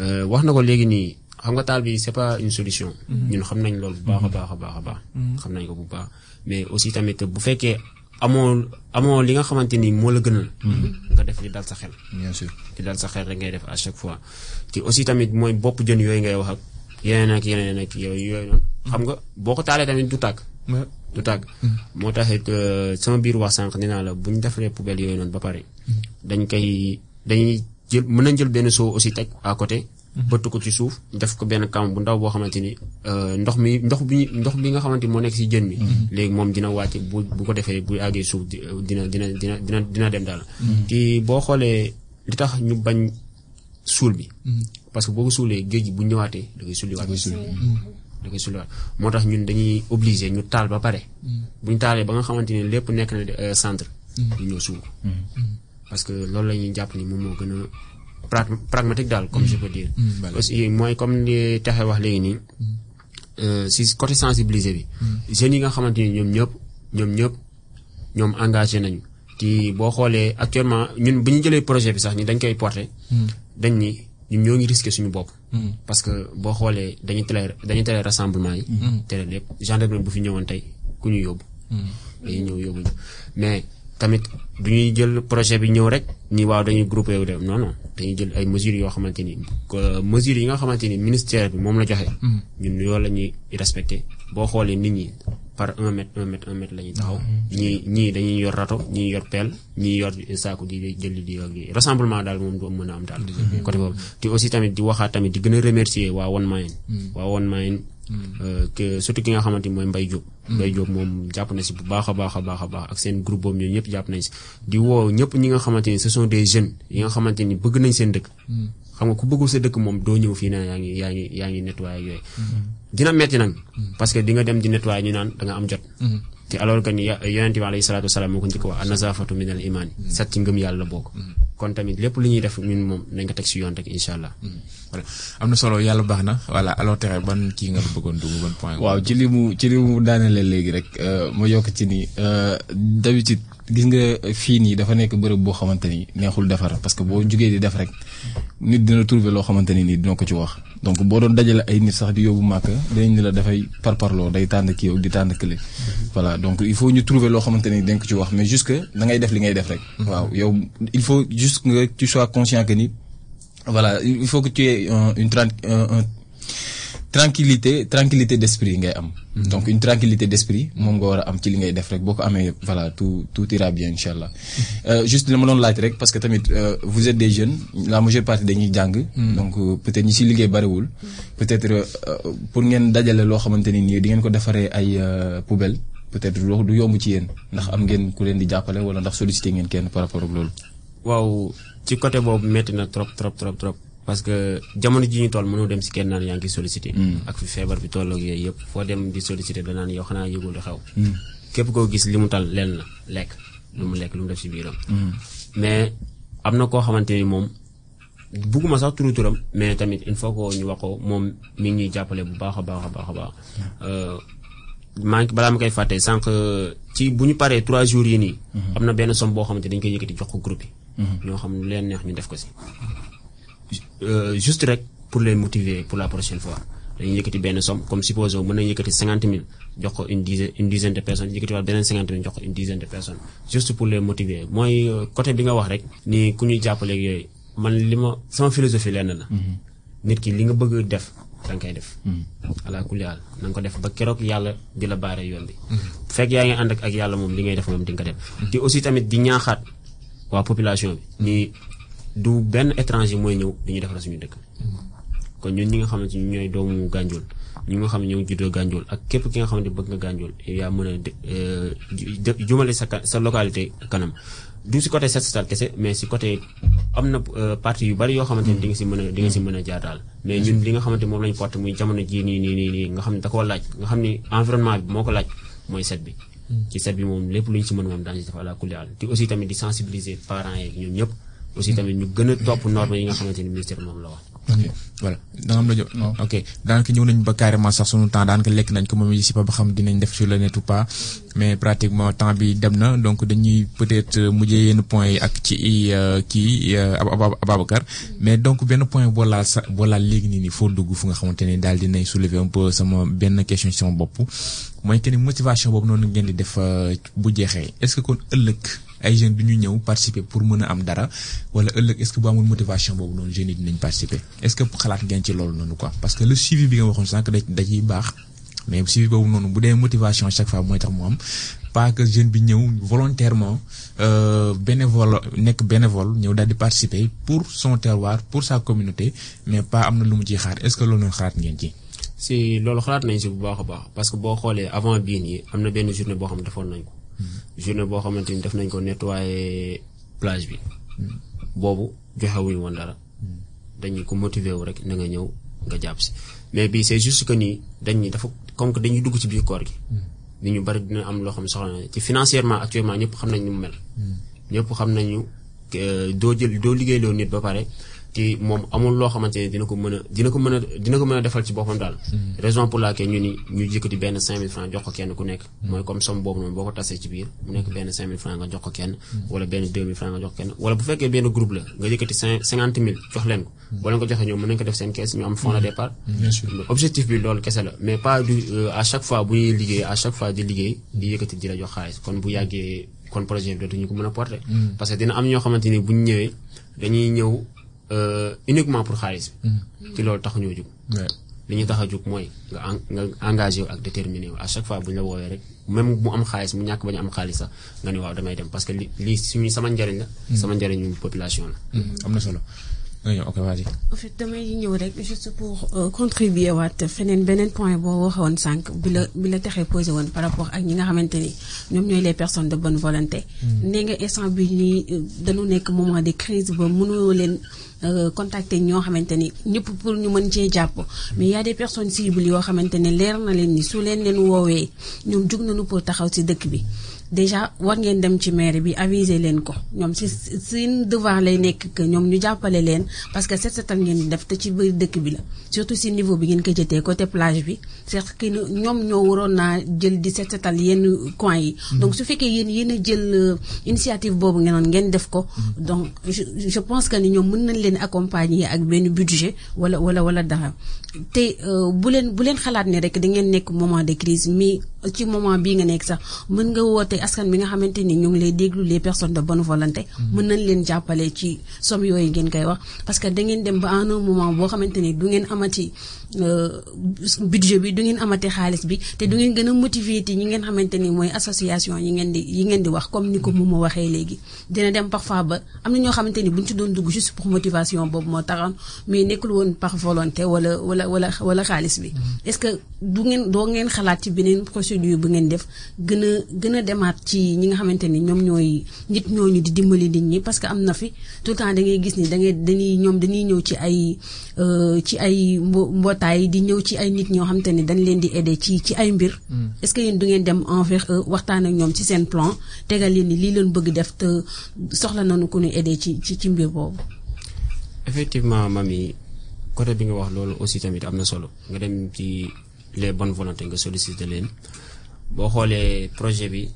Euh, wax na ko léegi nii xam nga taal bi c'est pas une solution. ñun xam nañ loolu bu baax a baax a baax a baax. xam nañ ko bu baax mais aussi tamit bu fekkee amoo amoo li nga xamante ni moo la gënal. nga def li dal sa xel. bien sûr. di dal sa xel rek ngay def à chaque fois. te aussi tamit mooy bopp jën yooyu ngay wax ak yeneen ak yeneen ak yooyu yooyu noonu. Xam nga boo ko taalee tamit du du tàgg. Moo taxit euh, sama biir wax sànq nee naa la bu ñu defaree poubelle yooyu noonu ba pare dañ koy dañuy jël mën nañ jël benn seau aussi teg à côté bëtt ko ci suuf def ko benn kam bu ndaw boo xamante ni euh, ndox mi ndox bi ndox bi nga xamante ni moo nekk si jën mi. Léegi moom dina wàcc bu bu ko defee bu àggee suuf di- dina dina dina dina dina dem daal. Te boo xoolee li tax ñu bañ suul bi. Parce que boo ko suulee géej gi bu ñëwaatee da koy sulliwaat. Da koy sulliwaat. Moo tax ñun dañuy obligé ñu taal ba pare. Bu ñu taalee ba nga xamante ni lépp nekk na euh, centre. Ñu ñëw suul ko. Parce que loolu la ñuy jàpp ni moom moo gën a pra- pragmatique daal comme je peux dire. Aussi mooy comme li taxe wax léegi nii euh, si côté sensibiliser bi jeunes yi nga xamante ni ñoom ñëpp ñoom ñëpp ñoom engagé nañu. Ti boo xoolee actuellement ñun bu ñu jëlee projet bi sax ni dañ koy porter dañ ni ñun ñoo ngi risqué suñu bopp. Parce que boo xoolee dañuy tere dañuy tere rassemblement yi. Tere lépp. Gendarmerie bu fi ñëwoon tey ku ñu yóbbu. Dañuy ñëw yóbbu ñu. Mais tamit du ñuy jël projet bi ñëw rek ni waaw dañuy groupé wu dem non non dañuy jël ay mesures yoo xamante ni que mesures yi nga xamante ni ministère bi moom la joxe. ñun yoo la ñuy respecté boo xoolee nit ñi par un mètre un mètre un mètre la ñuy taxaw. ñii ñii dañuy yor rato ñii yor pelle ñii yor saako di jël di di rassemblement daal moom du mën a am daal. côté boobu te aussi tamit di waxaat tamit di gën a remercier waa One Mind. waa One Mind. Que surtout ki nga xamante ni mooy Mbaye Diop. Mbaye Diop moom jàpp na si bu baax a baax a baax a baax ak seen groupe boobu ñoom ñëpp jàpp nañ si di woo ñëpp ñi nga xamante ni ce sont des jeunes yi nga xamante ni bëgg nañ seen dëkk. xam nga ku bëggul sa dëkk moom doo ñëw fii na yaa ngi yaa ngi yaa ngi nettoyer yooyu. dina metti nag. parce que di nga dem di nettoyer ñu naan da nga am jot. te alors que ni yonent bi alayhi salaatu wasalaam moo ko njëkk wax an-nazaafatu min al imaan ci ngëm yàlla bokk. Kon tamit lépp lu ñuy def ñun moom nañ ko teg si yoon rek incha allah. voilà am na solo yàlla baax na voilà alors tere ban kii nga bëggoon dugg ban point. waaw ci li mu ci li mu léegi rek ma yokk ci ni d'habitude gis nga fii nii dafa nekk bërëb boo xamante ni neexul defar parce que boo jugee di def rek nit dina trouver loo xamante ni nii dina ko ci wax donc boo doon dajale ay nit sax di yóbbu màkk dinañ ni la dafay parparloo day tànn kii ak di tànn kële. voilà donc il faut ñu trouver loo xamante ni dañ ko ci wax mais juste que da ngay def li ngay def rek. waaw yow il faut juste que tu sois conscient que ni voilà il faut que tu aies une un tranquillité tranquillité d'esprit ngay am. donc une tranquillité d'esprit moom nga war a am ci li ngay def rek boo ko amee voilà tout tout ira bien incha allah. juste dama doon laaj rek parce que tamit vous êtes des jeunes la majeure partie dañuy jàng. donc peut-être ñi si liggéey bariwul. peut-être pour ngeen dajale loo xamante ni nii di ngeen ko defaree ay peut-être du yomb ci yéen ndax am ngeen ku leen di jàppale wala ndax ngeen kenn par rapport ak loolu? waaw ci côté boobu métti na trop trop trop trop. Parce que jamono ji ñu toll mënoo dem si kenn naan yaa ngi sollicité. ak fi feebar bi toll ak yooyu yëpp foo dem di sollicité danaan yow xanaa yëgul di xew. képp koo gis li mu tal leen la lekk. lu mu lekk lu mu def ci biiram mais am na koo xamante ni moom bugguma sax turu turam mais tamit il faut que ñu wax ko moom mi ngi ñuy jàppale bu baax a baax a baax a baax maa ngi balaa ma koy fàtte sànq ci bu ñu paree trois jours yi nii. am na benn somme boo xamante dañ koy yëkkati jox ko groupe yi. ñoo xam lu leen neex ñu def ko si. Juste rek pour les motiver pour la prochaine fois dañuy yëkkati benn somme comme supposons mën nañu yëkkati cinquante mille jox ko une dizaine une dizaine de personnes yëkkati waat beneen cinquante mille jox ko une dizaine de personnes juste pour les motiver mooy côté bi nga wax rek. ni ku ñuy jàppaleeg yooyu man li ma sama philosophie lenn la. nit ki li nga bëgg def. da nga koy def. ala kulli haal na nga ko def ba keroog yàlla di la baare yoon bi. bu fekk yaa ngi ànd ak yàlla moom li ngay def moom di nga ko def. te aussi tamit di ñaaxaat waa population bi. ni du benn étranger mooy ñëw di ñu defal suñu dëkk. kon ñun ñi nga xamante ni ñooy doomu Gandiol ñi nga xam ne ñoo ngi juddoo Gandiol ak képp ki nga xamante bëgg nga Gandiol yaa mën a jumale sa sa localité kanam. du si côté set setal kese mais si côté am na parti yu bari yoo xamante ni di nga si mën a di nga si mën a jaar daal mais ñun li nga xamante moom lañ porté muy jamono jii nii nii nii nii nga xam ne da koo laaj nga xam ni environnement bi moo ko laaj mooy set bi ci set bi moom lépp lu ñu si mën moom daañu si def kulli te aussi tamit di sensibiliser parents yeeg ñoom ñëpp aussi tamit ñu gën a topp normes yi nga xamante ni ministère moom la wax. Ok voilà. Da nga am la jo ok. Daanaka ñëw nañ ba carrément sax sunu temps daanaka lekk nañ ko moom yi si ba xam dinañ def sur le net ou pas mais pratiquement temps bi dem na donc dañuy peut-être mujjee yenn point yi ak ci kii Ababacar. Mais donc benn point boo laal sa boo laal léegi nii nii foo dugg fu nga xamante ne daal dinay soulever un peu sama benn question ci sama bopp mooy que ni motivation boobu noonu ngeen di def bu jeexee est-ce que kon ëllëg ay jeunes du ñu ñëw participer pour mën a am dara wala ëllëg est-ce que bu amul motivation boobu noonu jeunes yi dinañ participer est-ce que xalaat ngeen ci loolu noonu quoi parce que le suivi bi nga waxoon sànq da da baax mais suivi boobu noonu bu dee motivation chaque fois mooy tax mu am pas que jeune bi ñëw volontairement bénévole nekk bénévole ñëw daal di participer pour son terroir pour sa communauté mais pas am na lu mu ciy xaar est-ce que loolu noonu xalaat ngeen ci? si loolu xalaat nañ si bu baax a baax parce que boo xoolee avant bii nii am na benn journée boo xam ne defoon nañ ko. Journée boo xamante ni def nañ ko nettoyer plage bi. boobu joxewuñu woon dara. dañuy ko motiver wu rek na nga ñëw nga jàpp si mais bii c'est juste que nii dañuy dafa comme que dañuy dugg ci biir koor gi. ni ñu bari dina am loo xam ne soxla na ci financièrement actuellement ñëpp xam nañ ni mu mel. ñëpp xam nañu doo jël doo liggéeyloo nit ba pare. Te moom amul loo xamante ne dina ko mën a dina ko mën a dina ko mën a defal ci boppam daal. raison pour laquelle ñu ni ñu yëkkati benn 5000 francs jox ko kenn ku nekk. mooy comme somme boobu noonu boo ko tasee ci biir mu nekk benn 5000 francs nga jox ko kenn. wala benn 2000 francs nga jox ko kenn wala bu fekkee benn groupe la nga yëkkati cinq cinquante mille jox leen ko. boo leen ko joxee ñoom mën nañ ko def seen caisse ñu am fonds de départ. objectif bi loolu kese la mais pas du à chaque fois bu ñuy liggéey à chaque fois di liggéey di yëkkati di la jox xaalis kon bu yàggee kon projet bi dootuñu ko mën a porter. parce que dina am ñoo xamante ni bu ñu ñëwee dañuy ñëw uniquement pour xaalis bi. ci loolu tax ñoo jug. li ñu tax a jug mooy nga nga engagé ak déterminé à chaque fois bu ñu la woowee rek même mu am xaalis mu ñàkk bañ am xaalis sax nga ni waaw damay dem parce que li lii suñu sama njariñ la. sama njariñu population la. am na solo. ok vas-y. en fait damay ñëw rek juste pour contribuer waat feneen beneen point boo waxoon sànq bi la bi la taxee posé woon par rapport ak ñi nga xamante ni ñoom ñooy les personnes de bonne volonté. nee nga instant bi nii dañu nekk moment de crise ba mënoo leen contacter ñoo xamante ni ñëpp pour ñu mën cee jàpp. mais y a des personnes cibles yoo xamante ne leer na leen ni su leen leen woowee ñoom jug nañu pour taxaw ci dëkk bi. Déjà war ngeen dem ci maire bi aviser leen ko. Ñoom si seen devoir lay nekk que ñoom ñu jàppale leen parce que set setal ngeen di def te ci biir dëkk bi la. Surtout si niveau bi ngeen ko jëtee côté plage bi c'est que ñoom ñoo waroon naa jël di set setal yenn coins yi. donc su fekkee yéen yéen a jël initiative boobu ngeen ngeen def ko. donc je je pense que ni ñoom mën nañ leen accompagner ak benn budget wala wala wala dara. Te bu leen bu leen xalaat ne rek da ngeen nekk moment de crise mais ci moment bii nga nekk sax mën nga woote askan bi nga xamante ni ñu ngi lay déglu les personnes de bonne volonté. mën nañ leen jàppale ci somme yooyu ngeen koy wax parce que da ngeen dem ba en un moment boo xamante ni du ngeen amati budget bi du ngeen amati xaalis bi te du ngeen gën a motiver ti ñi ngeen xamante ni mooy association yi ngeen di yi ngeen di wax comme ni ko mu ma waxee léegi. dina dem parfois ba am na ñoo xamante ni buñ ci doon dugg juste pour motivation boobu moo taxoon mais nekkul woon par volonté wala wala wala wala xaalis bi. est-ce que du ngeen doo ngeen xalaat ci beneen procédure bu ngeen def gën a gën a demaat ci ñi nga xamante ni ñoom ñooy nit ñooñu di dimbali nit ñi? Parce que am na fi tout le temps da ngay gis ni da ngay dañuy ñoom dañuy ñëw ci ay ci ay mbo mbootaay di ñëw ci ay nit ñoo xamante ni dañ leen di aider ci ci ay mbir. est-ce que yéen du ngeen dem envers eux waxtaan ak ñoom ci seen plan tegal leen ni lii leen bëgg def te soxla nañu ku ñu aider ci ci ci mbir boobu. effectivement mami côté bi nga wax loolu aussi tamit am na solo. Nga dem ci les bonnes volontés nga solliciter leen. Boo xoolee projet bi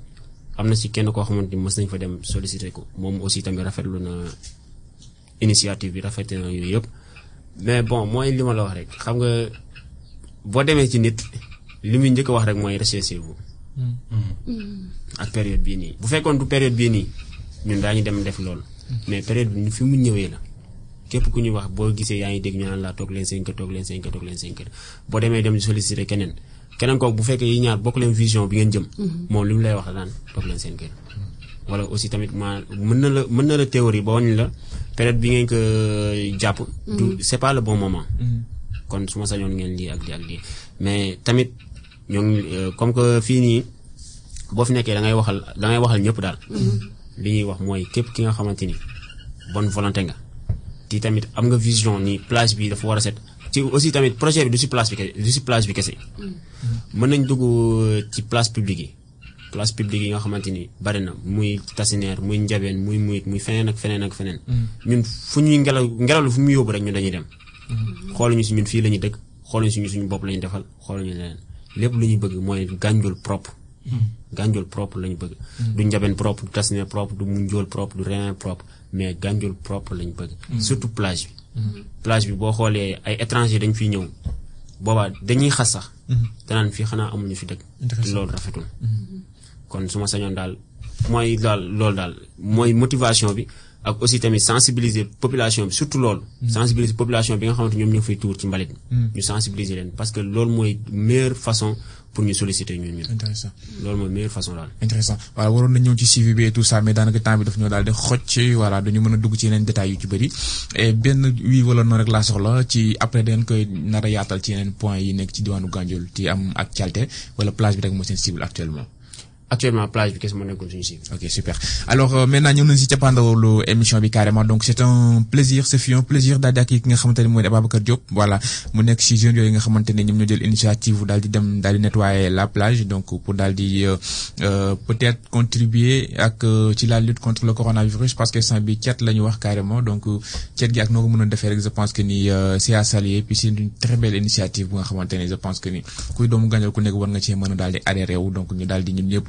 am na ci kenn koo xamante ni mës nañ fa dem solliciter ko. Moom aussi tamit rafetlu na initiative bi rafetlu na yooyu yëpp mais bon mooy li ma la wax rek. Xam nga boo demee ci nit li muy njëkk a wax rek mooy recherchez-vous ak période bii nii. Bu fekkoon du période bii nii ñun daañu dem def loolu. Mais période bi fi mu ñëwee la. Képp ku ñuy wax boo gisee yaa ngi dégg ñu naan laa toog leen seen kër toog leen seen kër toog leen seen kër boo demee dem solliciter keneen. Keneen kooku bu fekkee yi ñaar bokk leen vision bi ngeen jëm. Moom li mu lay wax daan toog leen seen kër wala aussi tamit ma mën na la mën na la théorie ba wañ la période bi ngeen ko jàpp du c'est pas le bon moment. Kon su ma sañoon ngeen lii ak lii ak lii. Mais tamit ñoo ngi comme que fii nii boo fi nekkee da ngay waxal da ngay waxal ñëpp daal. Li ñuy wax mooy képp ki nga xamante ni bonne volonté nga. Ti tamit am nga vision ni plage bi dafa war a set. Ci aussi tamit projet bi du si place bi kese du si plage bi kese. Mën nañ dugg ci place publique yi place publique yi nga xamante ni bari na muy tasineer muy njabeen muy muyit muy feneen ak feneen ak feneen. Ñun fu ñuy ngelaw ngelaw fu mu yóbbu rek ñun dañuy dem. Xooluñu si ñun fii la ñuy dëkk xooluñu si ñun suñu bopp la ñuy defal xooluñu leneen. Lépp lu ñuy bëgg mooy gànjol propre. Propre la ñu bëgg. Du njabeen propre du tasineer propre du munjool propre du rien propre mais gànjol propre lañ bëgg. Surtout plage bi. Plage bi boo xoolee ay étranger dañ fiy ñëw. Boobaa dañuy xas sax. Danaan fii xanaa amuñu fi dëkk. Loolu rafetul kon su ma sañoon daal mooy daal loolu daal mooy motivation bi ak aussi tamit sensibiliser population bi surtout loolu. Sensibiliser population bi nga xamante ñoom ñoo fay tuur ci mbalit ñu sensibiliser leen parce que loolu mooy meilleure façon pour ñu solliciter ñun ñun. intéressant. loolu mooy meilleure façon daal. intéressant. Voilà waroon na ñëw ci suivi bi et tout ça mais daanaka temps bi daf ñoo daal di xocc voilà dañu mën a dugg ci yeneen détails yu ci bëri. Et benn wii wala noonu rek laa soxla ci après dañ koy nar a yaatal ci yeneen point yi nekk ci diwaanu Gandiol ci am ak calte wala plage bi rek moo seen cible actuellement. Actuellement plage bi kese moo nekkoon suñu cible. ok super. Alors euh, maintenant ñëw nañ si cappaandawu émission bi carrément donc c'est un plaisir ce fut un plaisir daal di ak ki nga xamante ne mooy Ababacar voilà. Mu nekk si jeunes yooyu nga xamante ne ñoom ñoo jël initiative nettoyer la plage. Donc pour daal di euh, peut-être contribuer ak ci la lutte contre le coronavirus parce que instant bi cet la ñu carrément. Donc cet gi ak noo ko mën a defee je pense que ni c'est à saluer. Puis c'est une très belle initiative bu nga xamante ne je pense que ni kuy doomu Gandiol ku nekk war nga cee mën a daal di adhéré wu. Donc ñu daal di ñun ñëpp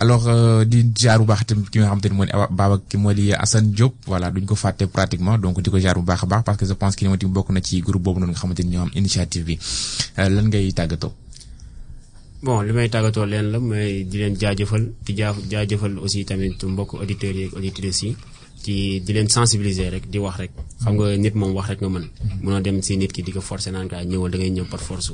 alors di jaar bu baax tamit ki nga xamante ni moo di Baba ki moo di Assane Diop voilà duñ ko fàtte pratiquement donc di ko jaar bu baax a baax parce que je pense que ni moom bokk na ci groupe boobu noonu nga xamante ni ñoo am initiative bi. Lan ngay tàggatoo? bon li may tàggatoo leen la mooy di leen jaajëfal di jaa jaajëfal aussi tamit mbokk auditeurs yi ak auditrices yi ci di leen sensibiliser rek di wax rek. Xam nga nit moom wax rek nga mën. Mënoo dem si nit ki di ko forcer naan kaa ñëwal da ngay ñëw par force.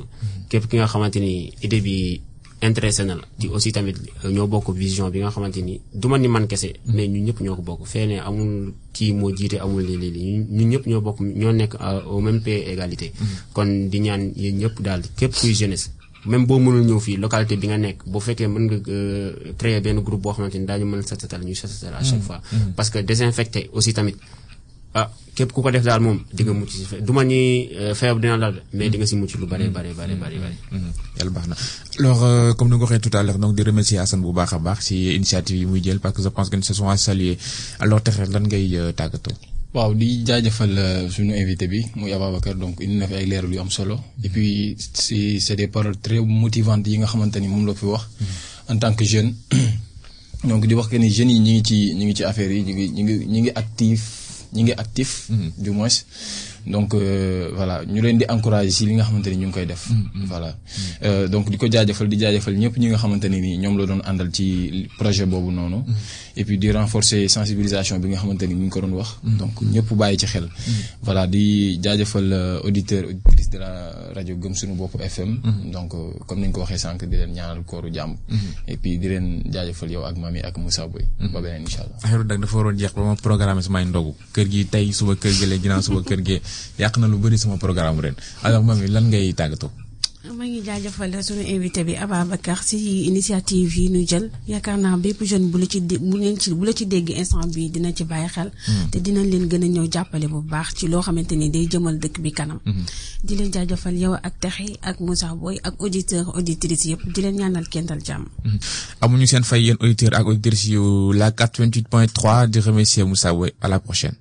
Képp ki nga xamante ni idée bi intéressé na la. Di aussi tamit ñoo bokk vision bi nga xamante ni du ma ni man kese mais ñun ñëpp ñoo ko bokk. Fee ne amul kii moo jiite amul lii lii lii. Ñun ñëpp ñoo bokk ñoo nekk au même pied égalité. Kon di ñaan yéen ñëpp daal képp kuy jeunesse même boo mënul ñëw fii localité bi nga nekk boo fekkee mën nga créer benn groupe boo xamante ni daañu mën set setal ñuy set setal à chaque fois. Parce que désinfecté aussi tamit ah képp ku ko def daal moom di nga mucc si fe du ma ni feebar dina daal mais di nga si mucc lu bare bare bare bare bare. Yàlla baax na. Alors comme ni nga ko waxee tout à l'heure donc di remercier Assane bu baax a baax si initiative yi muy jël parce que je pense que sont à saluer alors texe lan ngay tàggatoo? Waaw di jaajëfal suñu invité bi muy Ababacar. Donc indi na fi ay leeral yu am solo. Et puis si c'est des paroles très motivantes yi nga xamante ni moom la fi wax. En tant que jeune *clears throat* donc di wax que ni jeunes yi ñi ngi ci ñi ngi ci affaire yi ñi ngi ñi ngi ñi ngi actif ñi ngi actif du moins donc voilà ñu leen di encourager li nga xamante ni ñu ngi koy def. Voilà. Donc di ko jaajëfal di jaajëfal ñëpp ñi nga xamante ne ni ñoom la doon àndal ci projet boobu noonu. Et puis di renforcer sensibilisation bi nga xamante ni ñu ngi ko doon wax. Donc ñëpp bàyyi ci xel. Voilà di jaajëfal auditeur auditrice de la rajo gëm suñu bopp FM donc comme ni ñu ko waxee sànq di leen ñaanal kooru jàmm. Et puis di leen jaajëfal yow ak mami ak Moussa Boy ba beneen incha allah. Affaire dag dafa waroon jeex ba ma programme samay ndogu. Kër gi tey suba kër gi léegi ginnaaw suba kër gi yàq na lu bëri sama programme ren. Alors mami lan ngay tàggatoo? Maa ngi jaajëfal suñu invité bi Ababacar si initiative yi ñu jël. Yaakaar naa bépp jeune bu la ci dé bu leen ci bu la ci dégg instant bi dina ci bàyyi xel. te dinañ leen gën a ñëw jàppale bu baax ci loo xamante ni day jëmal dëkk bi kanam. di leen jaajëfal yow ak ak Moussa Boy ak auditeur auditrice yëpp. Di leen ñaanal kental jàmm. amuñu seen fay yéen auditeur ak auditrice yu la 88.3 di remercier Moussa Boy à la prochaine.